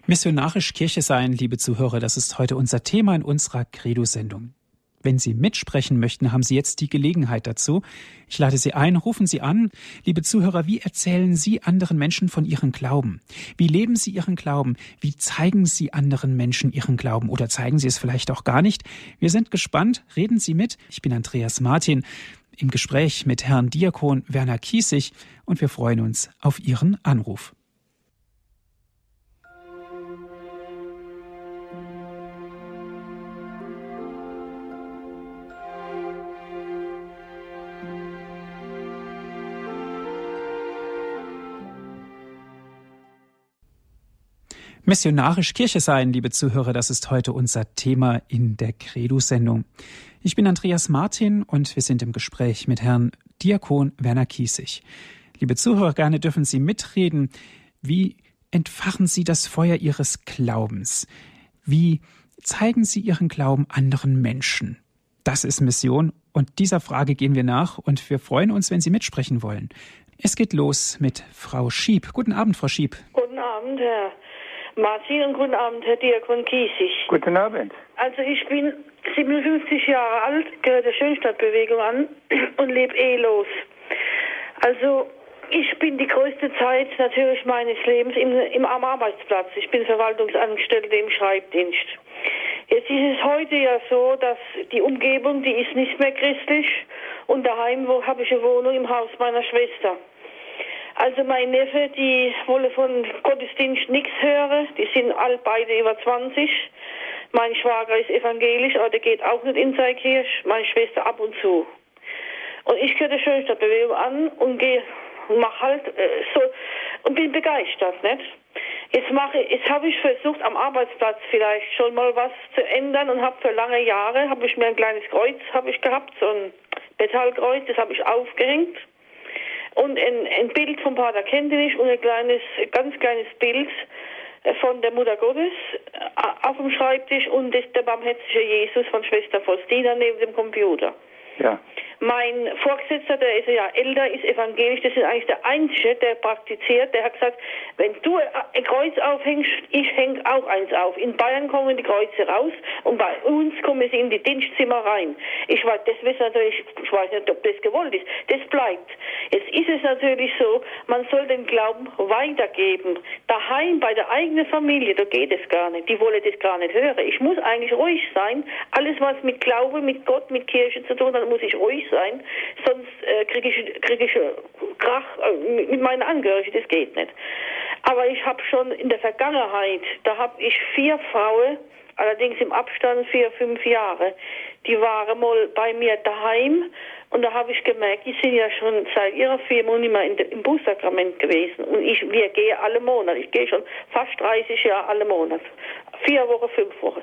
Missionarisch Kirche sein, liebe Zuhörer, das ist heute unser Thema in unserer Credo-Sendung. Wenn Sie mitsprechen möchten, haben Sie jetzt die Gelegenheit dazu. Ich lade Sie ein, rufen Sie an. Liebe Zuhörer, wie erzählen Sie anderen Menschen von Ihrem Glauben? Wie leben Sie Ihren Glauben? Wie zeigen Sie anderen Menschen Ihren Glauben? Oder zeigen Sie es vielleicht auch gar nicht? Wir sind gespannt. Reden Sie mit. Ich bin Andreas Martin. Im Gespräch mit Herrn Diakon Werner Kiesig und wir freuen uns auf Ihren Anruf. Missionarisch Kirche sein, liebe Zuhörer, das ist heute unser Thema in der Credo-Sendung. Ich bin Andreas Martin und wir sind im Gespräch mit Herrn Diakon Werner Kiesig. Liebe Zuhörer, gerne dürfen Sie mitreden. Wie entfachen Sie das Feuer Ihres Glaubens? Wie zeigen Sie Ihren Glauben anderen Menschen? Das ist Mission und dieser Frage gehen wir nach und wir freuen uns, wenn Sie mitsprechen wollen. Es geht los mit Frau Schieb. Guten Abend, Frau Schieb. Guten Abend, Herr Martin und guten Abend, Herr Diakon Kiesig. Guten Abend. Also ich bin 57 Jahre alt, gehöre der Schönstadtbewegung an und lebe ehelos. Also ich bin die größte Zeit natürlich meines Lebens im, im am Arbeitsplatz. Ich bin Verwaltungsangestellte im Schreibdienst. Jetzt ist es heute ja so, dass die Umgebung, die ist nicht mehr christlich und daheim wo habe ich eine Wohnung im Haus meiner Schwester. Also mein Neffe, die wolle von Gottesdienst nichts hören. Die sind all beide über 20. Mein Schwager ist evangelisch, aber der geht auch nicht in seine Kirche. Meine Schwester ab und zu. Und ich gehöre der Schönstadtbewegung an und gehe und mach halt äh, so und bin begeistert, nicht? Jetzt mache, jetzt habe ich versucht am Arbeitsplatz vielleicht schon mal was zu ändern und habe für lange Jahre habe ich mir ein kleines Kreuz habe ich gehabt, so ein Metallkreuz, das habe ich aufgehängt und ein, ein Bild vom Pater Kentenich und ein kleines, ganz kleines Bild von der Mutter Gottes äh, auf dem Schreibtisch und der barmherzige Jesus von Schwester Faustina neben dem Computer. Ja. Mein Vorgesetzter, der ist ja älter, ist evangelisch, das ist eigentlich der Einzige, der praktiziert, der hat gesagt, wenn du ein Kreuz aufhängst, ich hänge auch eins auf. In Bayern kommen die Kreuze raus und bei uns kommen sie in die Dienstzimmer rein. Ich weiß, das ist natürlich, ich weiß nicht, ob das gewollt ist. Das bleibt. Jetzt ist es natürlich so, man soll den Glauben weitergeben. Daheim, bei der eigenen Familie, da geht es gar nicht. Die wollen das gar nicht hören. Ich muss eigentlich ruhig sein. Alles, was mit Glaube, mit Gott, mit Kirche zu tun hat, muss ich ruhig sein, sonst äh, kriege ich, krieg ich äh, Krach äh, mit meinen Angehörigen, das geht nicht. Aber ich habe schon in der Vergangenheit, da habe ich vier Frauen, allerdings im Abstand vier, fünf Jahre, die waren mal bei mir daheim und da habe ich gemerkt, die sind ja schon seit ihrer Firma nicht mehr de, im Bußsakrament gewesen. Und ich, wir gehen alle Monate. Ich gehe schon fast 30 Jahre alle Monate. Vier Wochen, fünf Wochen.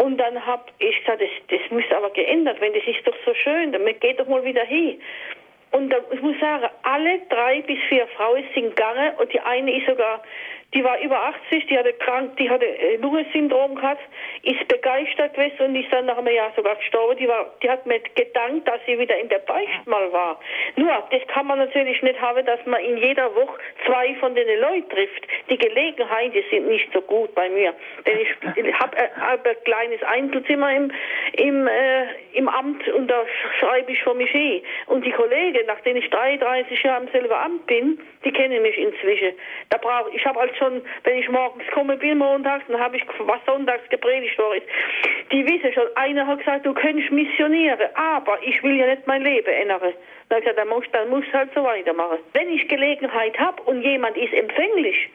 Und dann habe ich gesagt, das, das müsste aber geändert werden, das ist doch so schön, dann geht doch mal wieder hin. Und da, ich muss sagen, alle drei bis vier Frauen sind gegangen und die eine ist sogar die war über 80, die hatte krank, die hatte äh, Lungensyndrom gehabt, ist begeistert gewesen und ist dann nach einem Jahr sogar gestorben. Die war, die hat mir gedankt, dass sie wieder in der Beicht mal war. Nur, das kann man natürlich nicht haben, dass man in jeder Woche zwei von den Leuten trifft. Die Gelegenheiten sind nicht so gut bei mir. Denn ich, habe äh, hab ein kleines Einzelzimmer im, im, äh, im Amt und da schreibe ich für mich hin. Und die Kollegen, nachdem ich 33 Jahre im selben Amt bin, die kennen mich inzwischen. Da brauche ich habe als schon, wenn ich morgens komme, bin montags, dann habe ich was sonntags gepredigt worden Die wissen schon, einer hat gesagt, du könntest missionieren, aber ich will ja nicht mein Leben ändern. Dann habe ich gesagt, dann musst du halt so weitermachen. Wenn ich Gelegenheit habe und jemand ist empfänglich,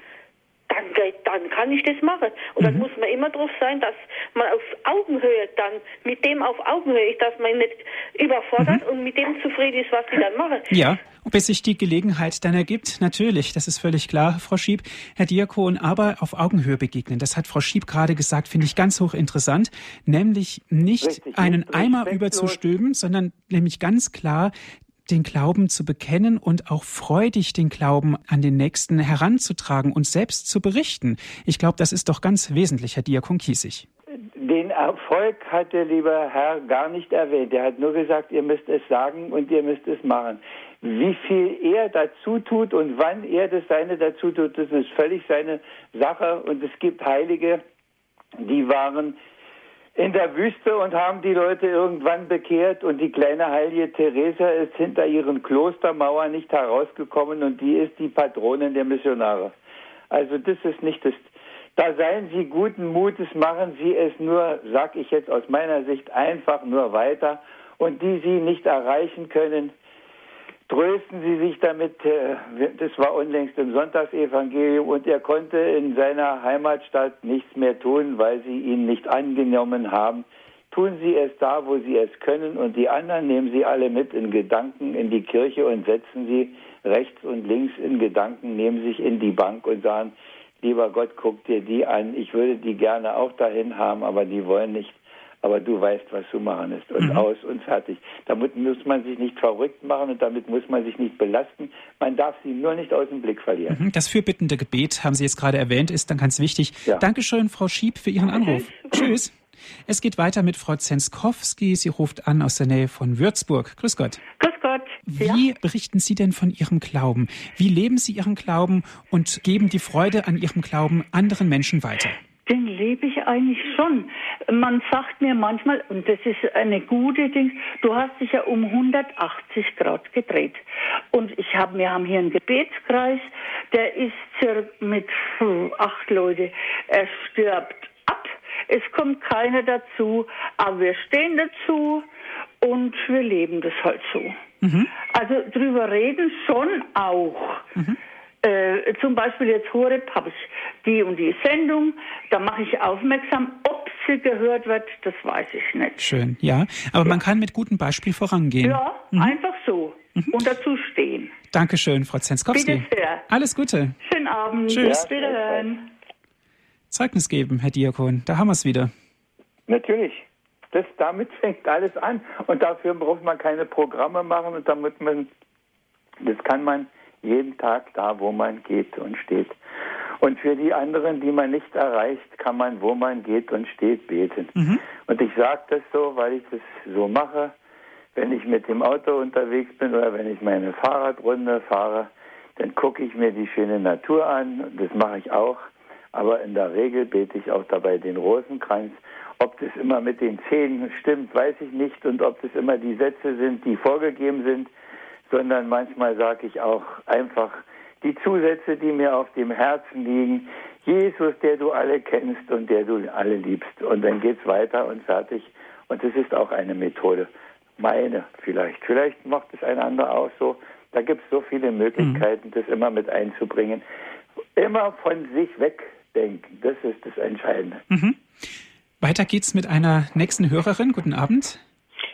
dann, dann kann ich das machen. Und mhm. dann muss man immer darauf sein, dass man auf Augenhöhe dann mit dem auf Augenhöhe ist, dass man nicht überfordert mhm. und mit dem zufrieden ist, was sie dann machen. Ja, ob es sich die Gelegenheit dann ergibt, natürlich, das ist völlig klar, Frau Schieb. Herr Diakon, aber auf Augenhöhe begegnen, das hat Frau Schieb gerade gesagt, finde ich ganz hochinteressant, nämlich nicht Richtig, einen Eimer überzustülpen, sondern nämlich ganz klar den Glauben zu bekennen und auch freudig den Glauben an den Nächsten heranzutragen und selbst zu berichten. Ich glaube, das ist doch ganz wesentlich, Herr Diakon Kiesig. Den Erfolg hat der liebe Herr gar nicht erwähnt. Er hat nur gesagt, ihr müsst es sagen und ihr müsst es machen. Wie viel er dazu tut und wann er das seine dazu tut, das ist völlig seine Sache. Und es gibt Heilige, die waren in der Wüste und haben die Leute irgendwann bekehrt und die kleine heilige Theresa ist hinter ihren Klostermauern nicht herausgekommen und die ist die Patronin der Missionare. Also das ist nicht das. Da seien Sie guten Mutes, machen Sie es nur, sag ich jetzt aus meiner Sicht, einfach nur weiter und die Sie nicht erreichen können, trösten Sie sich damit. Äh, das war unlängst im Sonntagsevangelium und er konnte in seiner Heimatstadt nichts mehr tun, weil sie ihn nicht angenommen haben. Tun Sie es da, wo Sie es können und die anderen nehmen Sie alle mit in Gedanken in die Kirche und setzen Sie rechts und links in Gedanken, nehmen sich in die Bank und sagen, lieber Gott, guck dir die an. Ich würde die gerne auch dahin haben, aber die wollen nicht aber du weißt, was zu machen ist und mhm. aus und fertig. Damit muss man sich nicht verrückt machen und damit muss man sich nicht belasten. Man darf sie nur nicht aus dem Blick verlieren. Mhm. Das fürbittende Gebet, haben Sie jetzt gerade erwähnt, ist dann ganz wichtig. Ja. Dankeschön, Frau Schieb, für Ihren Anruf. Tschüss. Es geht weiter mit Frau Zenskowski. Sie ruft an aus der Nähe von Würzburg. Grüß Gott. Grüß Gott. Wie ja. berichten Sie denn von Ihrem Glauben? Wie leben Sie Ihren Glauben und geben die Freude an Ihrem Glauben anderen Menschen weiter? Den lebe ich eigentlich schon. Man sagt mir manchmal, und das ist eine gute Ding, du hast dich ja um 180 Grad gedreht. Und ich habe, wir haben hier einen Gebetskreis, der ist mit acht Leute, er stirbt ab. Es kommt keiner dazu, aber wir stehen dazu und wir leben das halt so. Mhm. Also drüber reden schon auch. Mhm. Äh, zum Beispiel jetzt Horeb habe ich die und die Sendung, da mache ich aufmerksam, ob sie gehört wird, das weiß ich nicht. Schön, ja. Aber ja. man kann mit gutem Beispiel vorangehen. Ja, mhm. einfach so. Mhm. Und dazu stehen. Dankeschön, Frau Zenskowski. Bitte sehr. Alles Gute. Schönen Abend. Tschüss. Ja, Wiederhören. Zeugnis geben, Herr Diakon. Da haben wir es wieder. Natürlich. Das, damit fängt alles an. Und dafür braucht man keine Programme machen und damit man, das kann man jeden Tag da, wo man geht und steht. Und für die anderen, die man nicht erreicht, kann man, wo man geht und steht, beten. Mhm. Und ich sage das so, weil ich das so mache, wenn ich mit dem Auto unterwegs bin oder wenn ich meine Fahrradrunde fahre, dann gucke ich mir die schöne Natur an. Das mache ich auch. Aber in der Regel bete ich auch dabei den Rosenkranz. Ob das immer mit den Zähnen stimmt, weiß ich nicht. Und ob das immer die Sätze sind, die vorgegeben sind, sondern manchmal sage ich auch einfach die Zusätze, die mir auf dem Herzen liegen. Jesus, der du alle kennst und der du alle liebst. Und dann geht's weiter und fertig. Und das ist auch eine Methode. Meine vielleicht. Vielleicht macht es ein anderer auch so. Da gibt es so viele Möglichkeiten, mhm. das immer mit einzubringen. Immer von sich wegdenken. Das ist das Entscheidende. Mhm. Weiter geht's mit einer nächsten Hörerin. Guten Abend.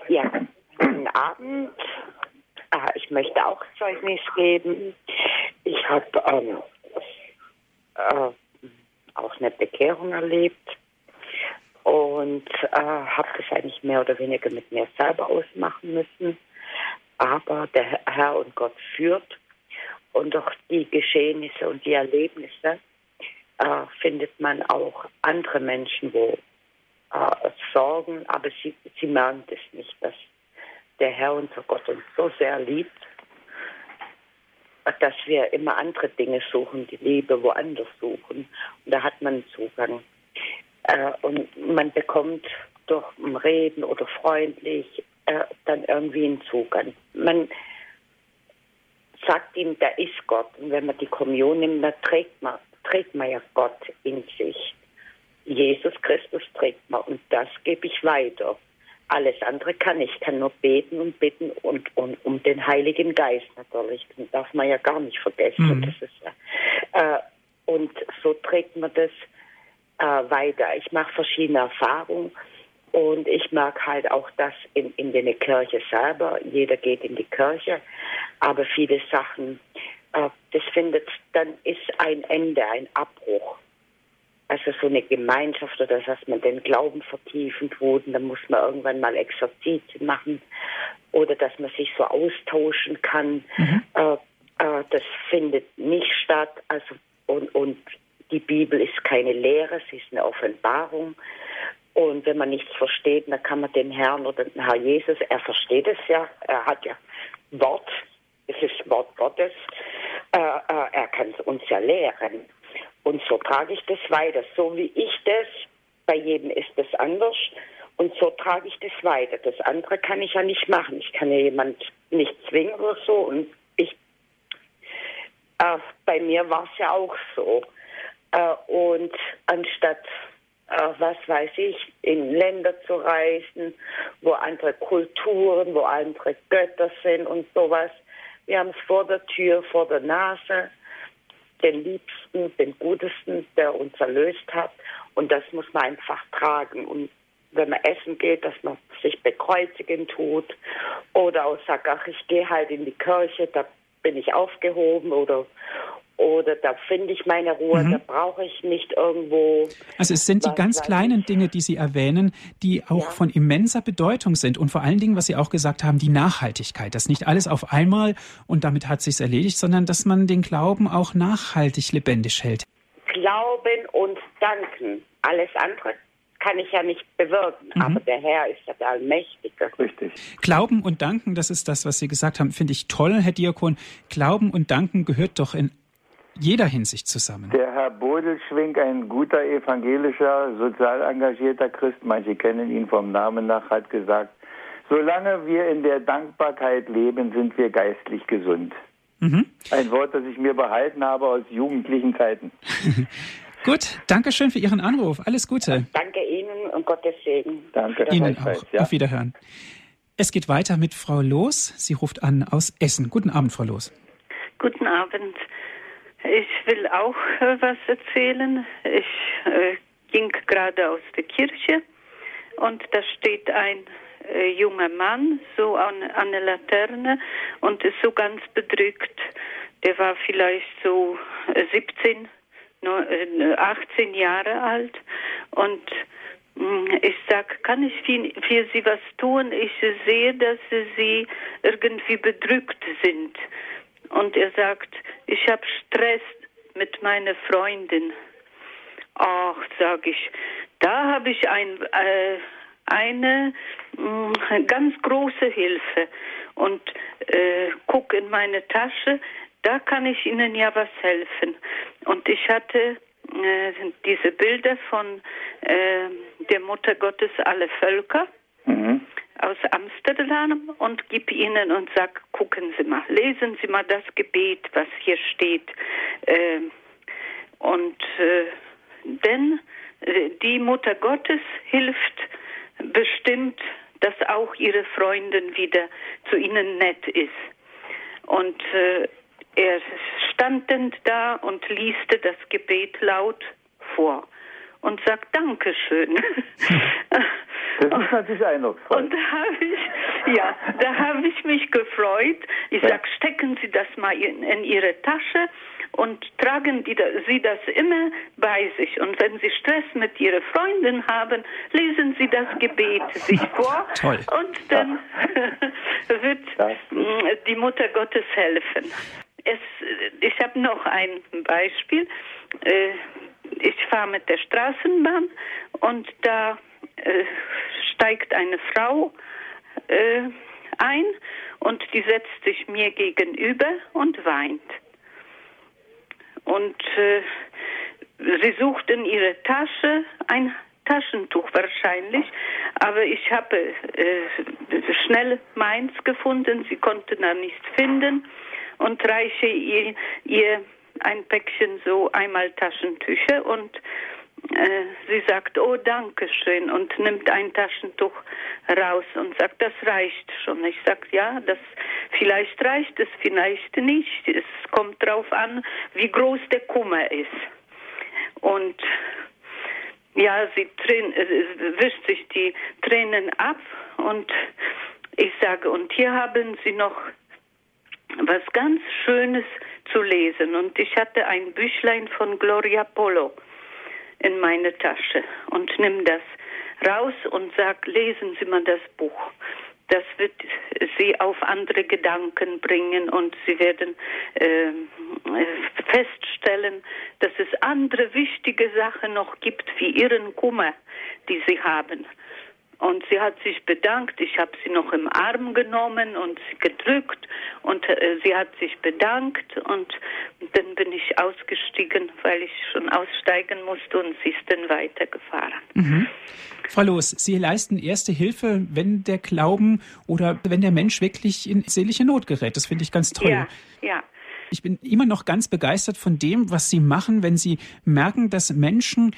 Ja, guten Abend. Ah, ich möchte auch Zeugnis geben. Ich habe ähm, äh, auch eine Bekehrung erlebt und äh, habe das eigentlich mehr oder weniger mit mir selber ausmachen müssen. Aber der Herr und Gott führt und durch die Geschehnisse und die Erlebnisse äh, findet man auch andere Menschen, wo äh, sorgen, aber sie, sie merken es nicht, dass der Herr, unser Gott, uns so sehr liebt, dass wir immer andere Dinge suchen, die Liebe woanders suchen. Und da hat man Zugang. Äh, und man bekommt durch Reden oder freundlich äh, dann irgendwie einen Zugang. Man sagt ihm, da ist Gott. Und wenn man die Kommunion nimmt, dann trägt man, trägt man ja Gott in sich. Jesus Christus trägt man und das gebe ich weiter. Alles andere kann ich. Ich kann nur beten und bitten und, und um den Heiligen Geist natürlich. Den darf man ja gar nicht vergessen. Mhm. Das ist, äh, und so trägt man das äh, weiter. Ich mache verschiedene Erfahrungen und ich mag halt auch das in, in der Kirche selber. Jeder geht in die Kirche, aber viele Sachen, äh, das findet, dann ist ein Ende, ein Abbruch also so eine Gemeinschaft oder dass man den Glauben vertiefen tut und dann muss man irgendwann mal Exerzitien machen oder dass man sich so austauschen kann. Mhm. Äh, äh, das findet nicht statt. Also und, und die Bibel ist keine Lehre, sie ist eine Offenbarung. Und wenn man nichts versteht, dann kann man den Herrn oder den Herr Jesus, er versteht es ja, er hat ja Wort, es ist Wort Gottes, äh, äh er kann es uns ja lehren. Und so trage ich das weiter. So wie ich das, bei jedem ist das anders. Und so trage ich das weiter. Das andere kann ich ja nicht machen. Ich kann ja jemand nicht zwingen oder so. Und ich, äh, bei mir war es ja auch so. Äh, und anstatt äh, was weiß ich, in Länder zu reisen, wo andere Kulturen, wo andere Götter sind und sowas. Wir haben es vor der Tür, vor der Nase, den Liebsten, den Gutesten, der uns erlöst hat. Und das muss man einfach tragen. Und wenn man essen geht, dass man sich bekreuzigen tut oder auch sagt, ach, ich gehe halt in die Kirche, da bin ich aufgehoben oder oder da finde ich meine Ruhe, mhm. da brauche ich nicht irgendwo. Also es sind die ganz kleinen Dinge, die Sie erwähnen, die auch ja. von immenser Bedeutung sind und vor allen Dingen, was Sie auch gesagt haben, die Nachhaltigkeit, dass nicht alles auf einmal und damit hat sich's erledigt, sondern dass man den Glauben auch nachhaltig lebendig hält. Glauben und danken, alles andere kann ich ja nicht bewirken, mhm. aber der Herr ist ja der Allmächtige. Richtig. Glauben und Danken, das ist das, was Sie gesagt haben, finde ich toll, Herr Diakon. Glauben und Danken gehört doch in jeder Hinsicht zusammen. Der Herr Bodelschwing, ein guter evangelischer, sozial engagierter Christ, manche kennen ihn vom Namen nach, hat gesagt, solange wir in der Dankbarkeit leben, sind wir geistlich gesund. Mhm. Ein Wort, das ich mir behalten habe aus jugendlichen Zeiten. Gut, danke schön für Ihren Anruf. Alles Gute. Danke Ihnen und Gottes Segen. Danke. Ihnen auch. Ja. Auf Wiederhören. Es geht weiter mit Frau Loos. Sie ruft an aus Essen. Guten Abend, Frau Loos. Guten Abend. Ich will auch äh, was erzählen. Ich äh, ging gerade aus der Kirche und da steht ein äh, junger Mann so an, an der Laterne und ist so ganz bedrückt. Der war vielleicht so 17, äh, 18 äh, Jahre alt und mm, ich sag, kann ich für, für Sie was tun? Ich sehe, dass Sie irgendwie bedrückt sind. Und er sagt, ich habe Stress mit meiner Freundin. Ach, sag ich, da habe ich ein, äh, eine mh, mm, ganz große Hilfe und äh, guck in meine Tasche, da kann ich Ihnen ja was helfen. Und ich hatte äh, diese Bilder von äh, der Mutter Gottes alle Völker. Mhm aus Amsterdam und gib ihnen und sag, gucken Sie mal, lesen Sie mal das Gebet, was hier steht. Äh, und äh, denn äh, die Mutter Gottes hilft bestimmt, dass auch ihre Freundin wieder zu ihnen nett ist. Und äh, er stand dann da und lieste das Gebet laut vor und sagt Dankeschön. Das ist natürlich eindrucksvoll. Und da habe ich, ja, da habe ich mich gefreut. Ich sag, stecken Sie das mal in, in Ihre Tasche und tragen die, Sie das immer bei sich. Und wenn Sie Stress mit Ihrer Freundin haben, lesen Sie das Gebet sich vor. Toll. Und dann wird die Mutter Gottes helfen. Es, ich habe noch ein Beispiel. Ich fahre mit der Straßenbahn und da äh, steigt eine Frau äh, ein und die setzt sich mir gegenüber und weint. Und äh, sie sucht in ihre Tasche ein Taschentuch wahrscheinlich, aber ich habe äh, schnell meins gefunden, sie konnte da nichts finden und reiche ihr, ihr ein Päckchen so einmal Taschentücher und äh, sie sagt, oh, danke schön und nimmt ein Taschentuch raus und sagt, das reicht schon. Ich sag, ja, das vielleicht reicht es, vielleicht nicht. Es kommt darauf an, wie groß der Kummer ist. Und ja, sie wischt sich die Tränen ab und ich sage, und hier haben Sie noch was ganz Schönes zu lesen. Und ich hatte ein Büchlein von Gloria Polo in meine Tasche und nimm das raus und sag, lesen Sie mal das Buch. Das wird Sie auf andere Gedanken bringen und Sie werden äh, feststellen, dass es andere wichtige Sachen noch gibt wie Ihren Kummer, die Sie haben. Und sie hat sich bedankt. Ich habe sie noch im Arm genommen und sie gedrückt und äh, sie hat sich bedankt und dann bin ich ausgestiegen, weil ich schon aussteigen musste und sie ist dann weitergefahren. Mhm. Frau Loos, Sie leisten erste Hilfe, wenn der Glauben oder wenn der Mensch wirklich in seelische Not gerät. Das finde ich ganz toll. Ja, ja. Ich bin immer noch ganz begeistert von dem, was Sie machen, wenn Sie merken, dass Menschen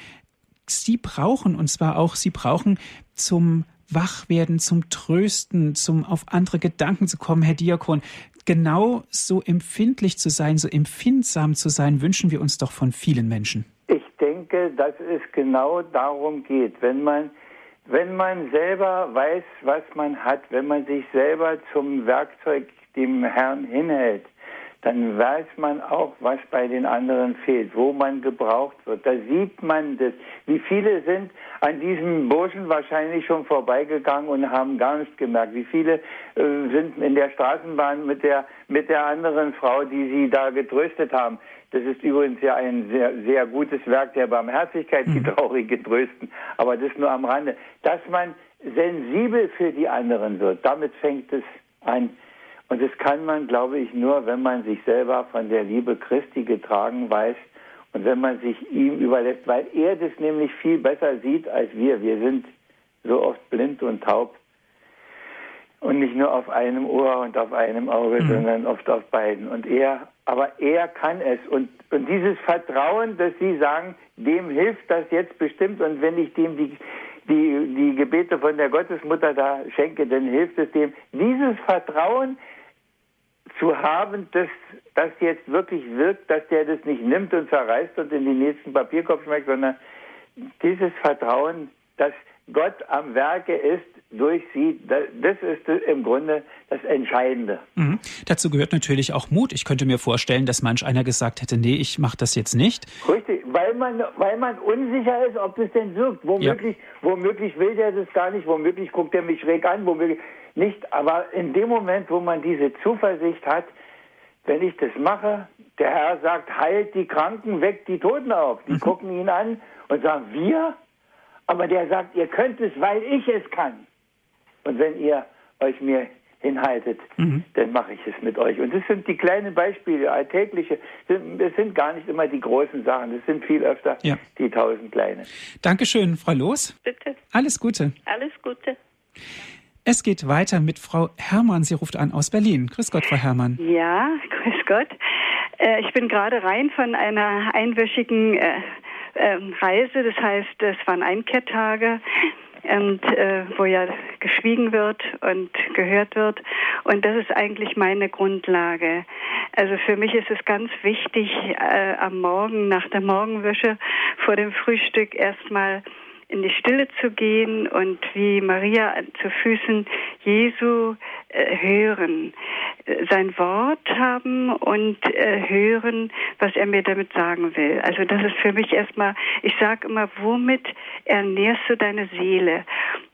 sie brauchen, und zwar auch sie brauchen zum Wachwerden, zum Trösten, zum auf andere Gedanken zu kommen, Herr Diakon. Genau so empfindlich zu sein, so empfindsam zu sein, wünschen wir uns doch von vielen Menschen. Ich denke, dass es genau darum geht, wenn man wenn man selber weiß, was man hat, wenn man sich selber zum Werkzeug dem Herrn hinhält, dann weiß man auch, was bei den anderen fehlt, wo man gebraucht wird. Da sieht man das. Wie viele sind an diesem Burschen wahrscheinlich schon vorbeigegangen und haben gar nichts gemerkt. Wie viele äh, sind in der Straßenbahn mit der, mit der anderen Frau, die sie da getröstet haben. Das ist übrigens ja ein sehr, sehr gutes Werk der Barmherzigkeit, die mhm. Traurigen trösten. Aber das nur am Rande. Dass man sensibel für die anderen wird, damit fängt es an. Und das kann man, glaube ich, nur, wenn man sich selber von der Liebe Christi getragen weiß und wenn man sich ihm überlässt, weil er das nämlich viel besser sieht als wir. Wir sind so oft blind und taub und nicht nur auf einem Ohr und auf einem Auge, mhm. sondern oft auf beiden. Und er, aber er kann es. Und, und dieses Vertrauen, dass Sie sagen, dem hilft das jetzt bestimmt. Und wenn ich dem die, die, die Gebete von der Gottesmutter da schenke, dann hilft es dem. Dieses Vertrauen, zu haben, dass das jetzt wirklich wirkt, dass der das nicht nimmt und zerreißt und in den nächsten Papierkorb schmeckt, sondern dieses Vertrauen, dass Gott am Werke ist durch sie, das ist im Grunde das Entscheidende. Mhm. Dazu gehört natürlich auch Mut. Ich könnte mir vorstellen, dass manch einer gesagt hätte, nee, ich mache das jetzt nicht. Richtig, weil man, weil man unsicher ist, ob das denn wirkt. Womöglich, ja. womöglich will der das gar nicht, womöglich guckt er mich schräg an, womöglich nicht, aber in dem Moment, wo man diese Zuversicht hat, wenn ich das mache, der Herr sagt, heilt die Kranken, weckt die Toten auf. Die mhm. gucken ihn an und sagen, wir? Aber der sagt, ihr könnt es, weil ich es kann. Und wenn ihr euch mir hinhaltet, mhm. dann mache ich es mit euch. Und das sind die kleinen Beispiele, alltägliche. Das sind gar nicht immer die großen Sachen. Das sind viel öfter ja. die tausend kleinen. Dankeschön, Frau Los. Bitte. Alles Gute. Alles Gute. Es geht weiter mit Frau Herrmann. Sie ruft an aus Berlin. Grüß Gott, Frau Herrmann. Ja, grüß Gott. Äh, ich bin gerade rein von einer einwöchigen äh, ähm, Reise. Das heißt, es waren Einkehrtage und äh, wo ja geschwiegen wird und gehört wird. Und das ist eigentlich meine Grundlage. Also für mich ist es ganz wichtig, am Morgen nach der Morgenwäsche vor dem Frühstück erstmal in die Stille zu gehen und wie Maria zu Füßen Jesu äh, hören, sein Wort haben und äh, hören, was er mir damit sagen will. Also das ist für mich erstmal, ich sage immer, womit ernährst du deine Seele?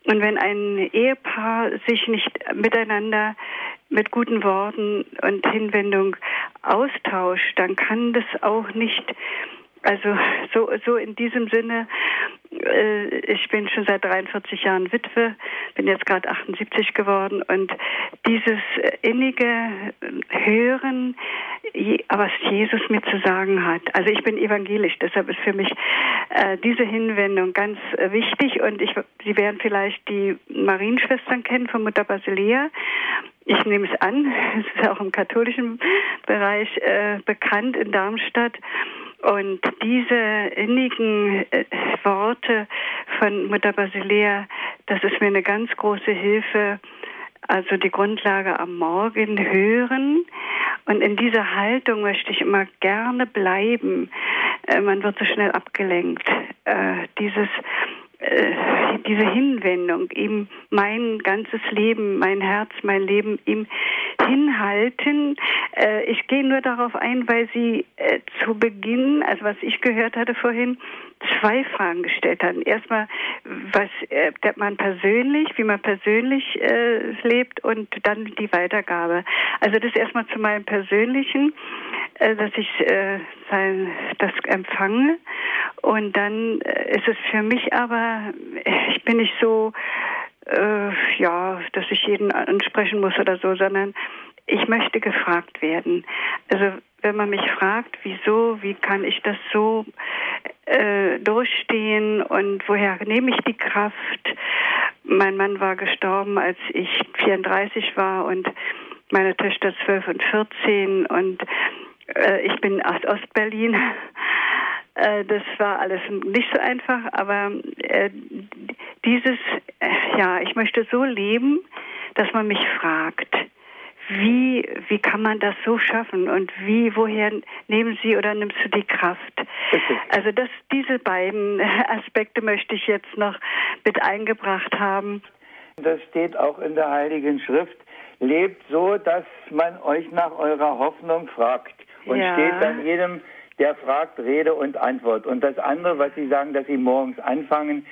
Und wenn ein Ehepaar sich nicht miteinander mit guten Worten und Hinwendung austauscht, dann kann das auch nicht also so, so in diesem Sinne, äh, ich bin schon seit 43 Jahren Witwe, bin jetzt gerade 78 geworden und dieses innige Hören, was Jesus mir zu sagen hat. Also ich bin evangelisch, deshalb ist für mich äh, diese Hinwendung ganz äh, wichtig und ich, Sie werden vielleicht die Marienschwestern kennen von Mutter Basilea. Ich nehme es an, es ist auch im katholischen Bereich äh, bekannt in Darmstadt. Und diese innigen äh, Worte von Mutter Basilea, das ist mir eine ganz große Hilfe. Also die Grundlage am Morgen hören. Und in dieser Haltung möchte ich immer gerne bleiben. Äh, man wird so schnell abgelenkt. Äh, dieses äh, diese Hinwendung, ihm mein ganzes Leben, mein Herz, mein Leben ihm hinhalten. Äh, ich gehe nur darauf ein, weil Sie äh, zu Beginn, also was ich gehört hatte vorhin, zwei Fragen gestellt hatten. Erstmal, was äh, man persönlich, wie man persönlich äh, lebt und dann die Weitergabe. Also das erstmal zu meinem persönlichen, äh, dass ich äh, sein, das empfange und dann äh, ist es für mich aber, ich bin nicht so, äh, ja, dass ich jeden ansprechen muss oder so, sondern ich möchte gefragt werden. Also wenn man mich fragt, wieso, wie kann ich das so äh, durchstehen und woher nehme ich die Kraft? Mein Mann war gestorben, als ich 34 war und meine Töchter 12 und 14 und äh, ich bin aus Ostberlin Äh, das war alles nicht so einfach, aber äh, dieses, äh, ja, ich möchte so leben, dass man mich fragt, wie, wie kann man das so schaffen und wie, woher nehmen Sie oder nimmst du die Kraft? Also das, diese beiden Aspekte möchte ich jetzt noch mit eingebracht haben. Das steht auch in der Heiligen Schrift. Lebt so, dass man euch nach eurer Hoffnung fragt. Und ja. steht dann jedem, der fragt, Rede und Antwort. Und das andere, was Sie sagen, dass Sie morgens anfangen,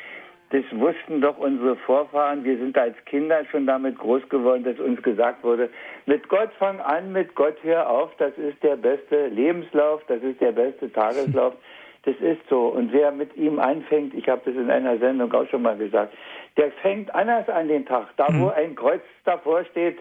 das wussten doch unsere Vorfahren. Wir sind als Kinder schon damit groß geworden, dass uns gesagt wurde, mit Gott fang an, mit Gott hör auf. Das ist der beste Lebenslauf, das ist der beste Tageslauf. Das ist so. Und wer mit ihm anfängt, ich habe das in einer Sendung auch schon mal gesagt, der fängt anders an den Tag. Da, wo mhm. ein Kreuz davor steht,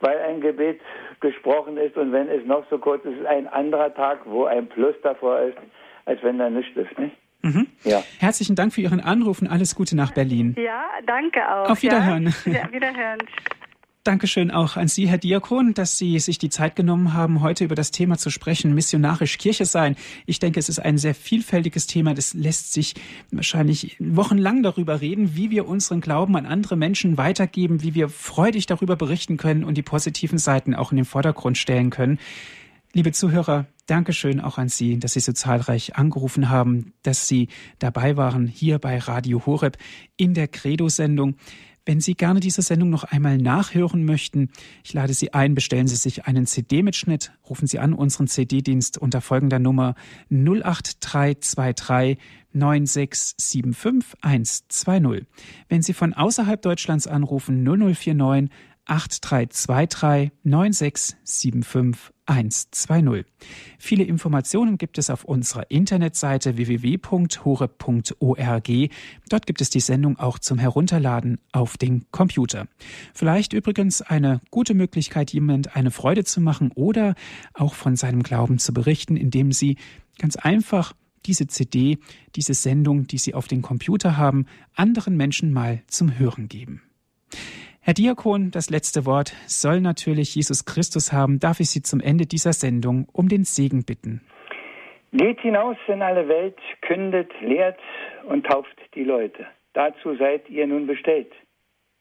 weil ein Gebet gesprochen ist und wenn es noch so kurz ist, ist ein anderer Tag, wo ein Plus davor ist, als wenn da nichts ist. Nicht? Mhm. Ja. Herzlichen Dank für Ihren Anruf und alles Gute nach Berlin. Ja, danke auch. Auf Wiederhören. Ja, Wiederhören. Dankeschön auch an Sie, Herr Diakon, dass Sie sich die Zeit genommen haben, heute über das Thema zu sprechen, missionarisch Kirche sein. Ich denke, es ist ein sehr vielfältiges Thema. Das lässt sich wahrscheinlich wochenlang darüber reden, wie wir unseren Glauben an andere Menschen weitergeben, wie wir freudig darüber berichten können und die positiven Seiten auch in den Vordergrund stellen können. Liebe Zuhörer, Dankeschön auch an Sie, dass Sie so zahlreich angerufen haben, dass Sie dabei waren hier bei Radio Horeb in der Credo-Sendung. Wenn Sie gerne diese Sendung noch einmal nachhören möchten, ich lade Sie ein, bestellen Sie sich einen CD-Mitschnitt, rufen Sie an unseren CD-Dienst unter folgender Nummer 08323 9675 120. Wenn Sie von außerhalb Deutschlands anrufen, 0049 8323 9675 120. Viele Informationen gibt es auf unserer Internetseite www.hore.org. Dort gibt es die Sendung auch zum Herunterladen auf den Computer. Vielleicht übrigens eine gute Möglichkeit, jemand eine Freude zu machen oder auch von seinem Glauben zu berichten, indem Sie ganz einfach diese CD, diese Sendung, die Sie auf den Computer haben, anderen Menschen mal zum Hören geben. Herr Diakon, das letzte Wort soll natürlich Jesus Christus haben. Darf ich Sie zum Ende dieser Sendung um den Segen bitten? Geht hinaus in alle Welt, kündet, lehrt und tauft die Leute. Dazu seid ihr nun bestellt.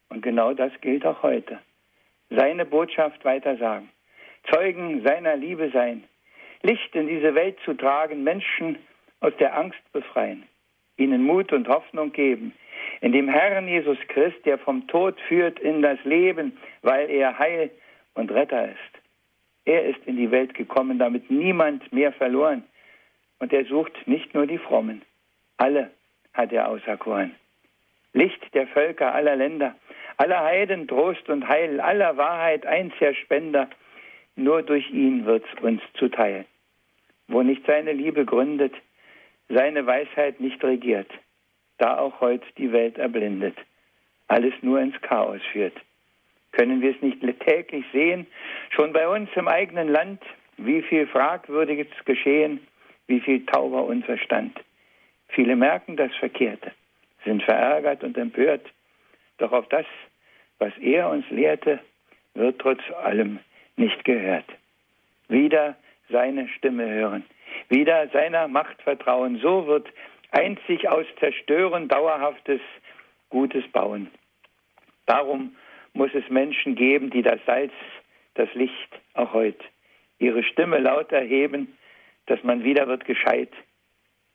Und genau das gilt auch heute. Seine Botschaft weitersagen, Zeugen seiner Liebe sein, Licht in diese Welt zu tragen, Menschen aus der Angst befreien, ihnen Mut und Hoffnung geben, in dem Herrn Jesus Christ, der vom Tod führt in das Leben, weil er Heil und Retter ist. Er ist in die Welt gekommen, damit niemand mehr verloren. Und er sucht nicht nur die Frommen. Alle hat er auserkoren. Licht der Völker aller Länder, aller Heiden Trost und Heil, aller Wahrheit einziger Spender. Nur durch ihn wird's uns zuteil. Wo nicht seine Liebe gründet, seine Weisheit nicht regiert, da auch heute die Welt erblindet, alles nur ins Chaos führt. Können wir es nicht täglich sehen, schon bei uns im eigenen Land, wie viel Fragwürdiges geschehen, wie viel tauber Unverstand. Viele merken das Verkehrte, sind verärgert und empört, doch auf das, was er uns lehrte, wird trotz allem nicht gehört. Wieder seine Stimme hören, wieder seiner Macht vertrauen, so wird einzig aus Zerstören dauerhaftes Gutes bauen. Darum muss es Menschen geben, die das Salz, das Licht auch heute, ihre Stimme laut erheben, dass man wieder wird gescheit.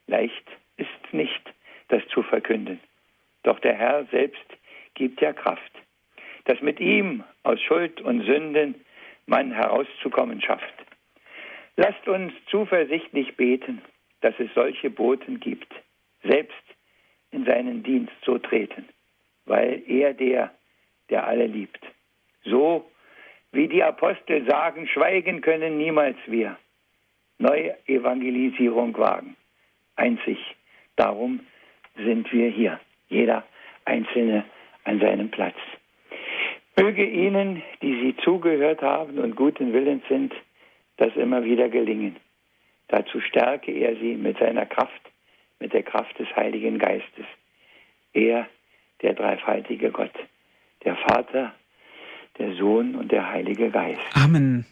Leicht ist nicht, das zu verkünden. Doch der Herr selbst gibt ja Kraft, dass mit ihm aus Schuld und Sünden man herauszukommen schafft. Lasst uns zuversichtlich beten, dass es solche Boten gibt, selbst in seinen Dienst so treten, weil er der, der alle liebt. So wie die Apostel sagen, schweigen können niemals wir. Neue Evangelisierung wagen. Einzig darum sind wir hier, jeder Einzelne an seinem Platz. Möge Ihnen, die Sie zugehört haben und guten Willens sind, das immer wieder gelingen. Dazu stärke er Sie mit seiner Kraft, mit der Kraft des Heiligen Geistes. Er, der dreifaltige Gott, der Vater, der Sohn und der Heilige Geist. Amen.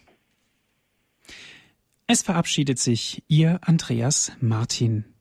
Es verabschiedet sich Ihr Andreas Martin.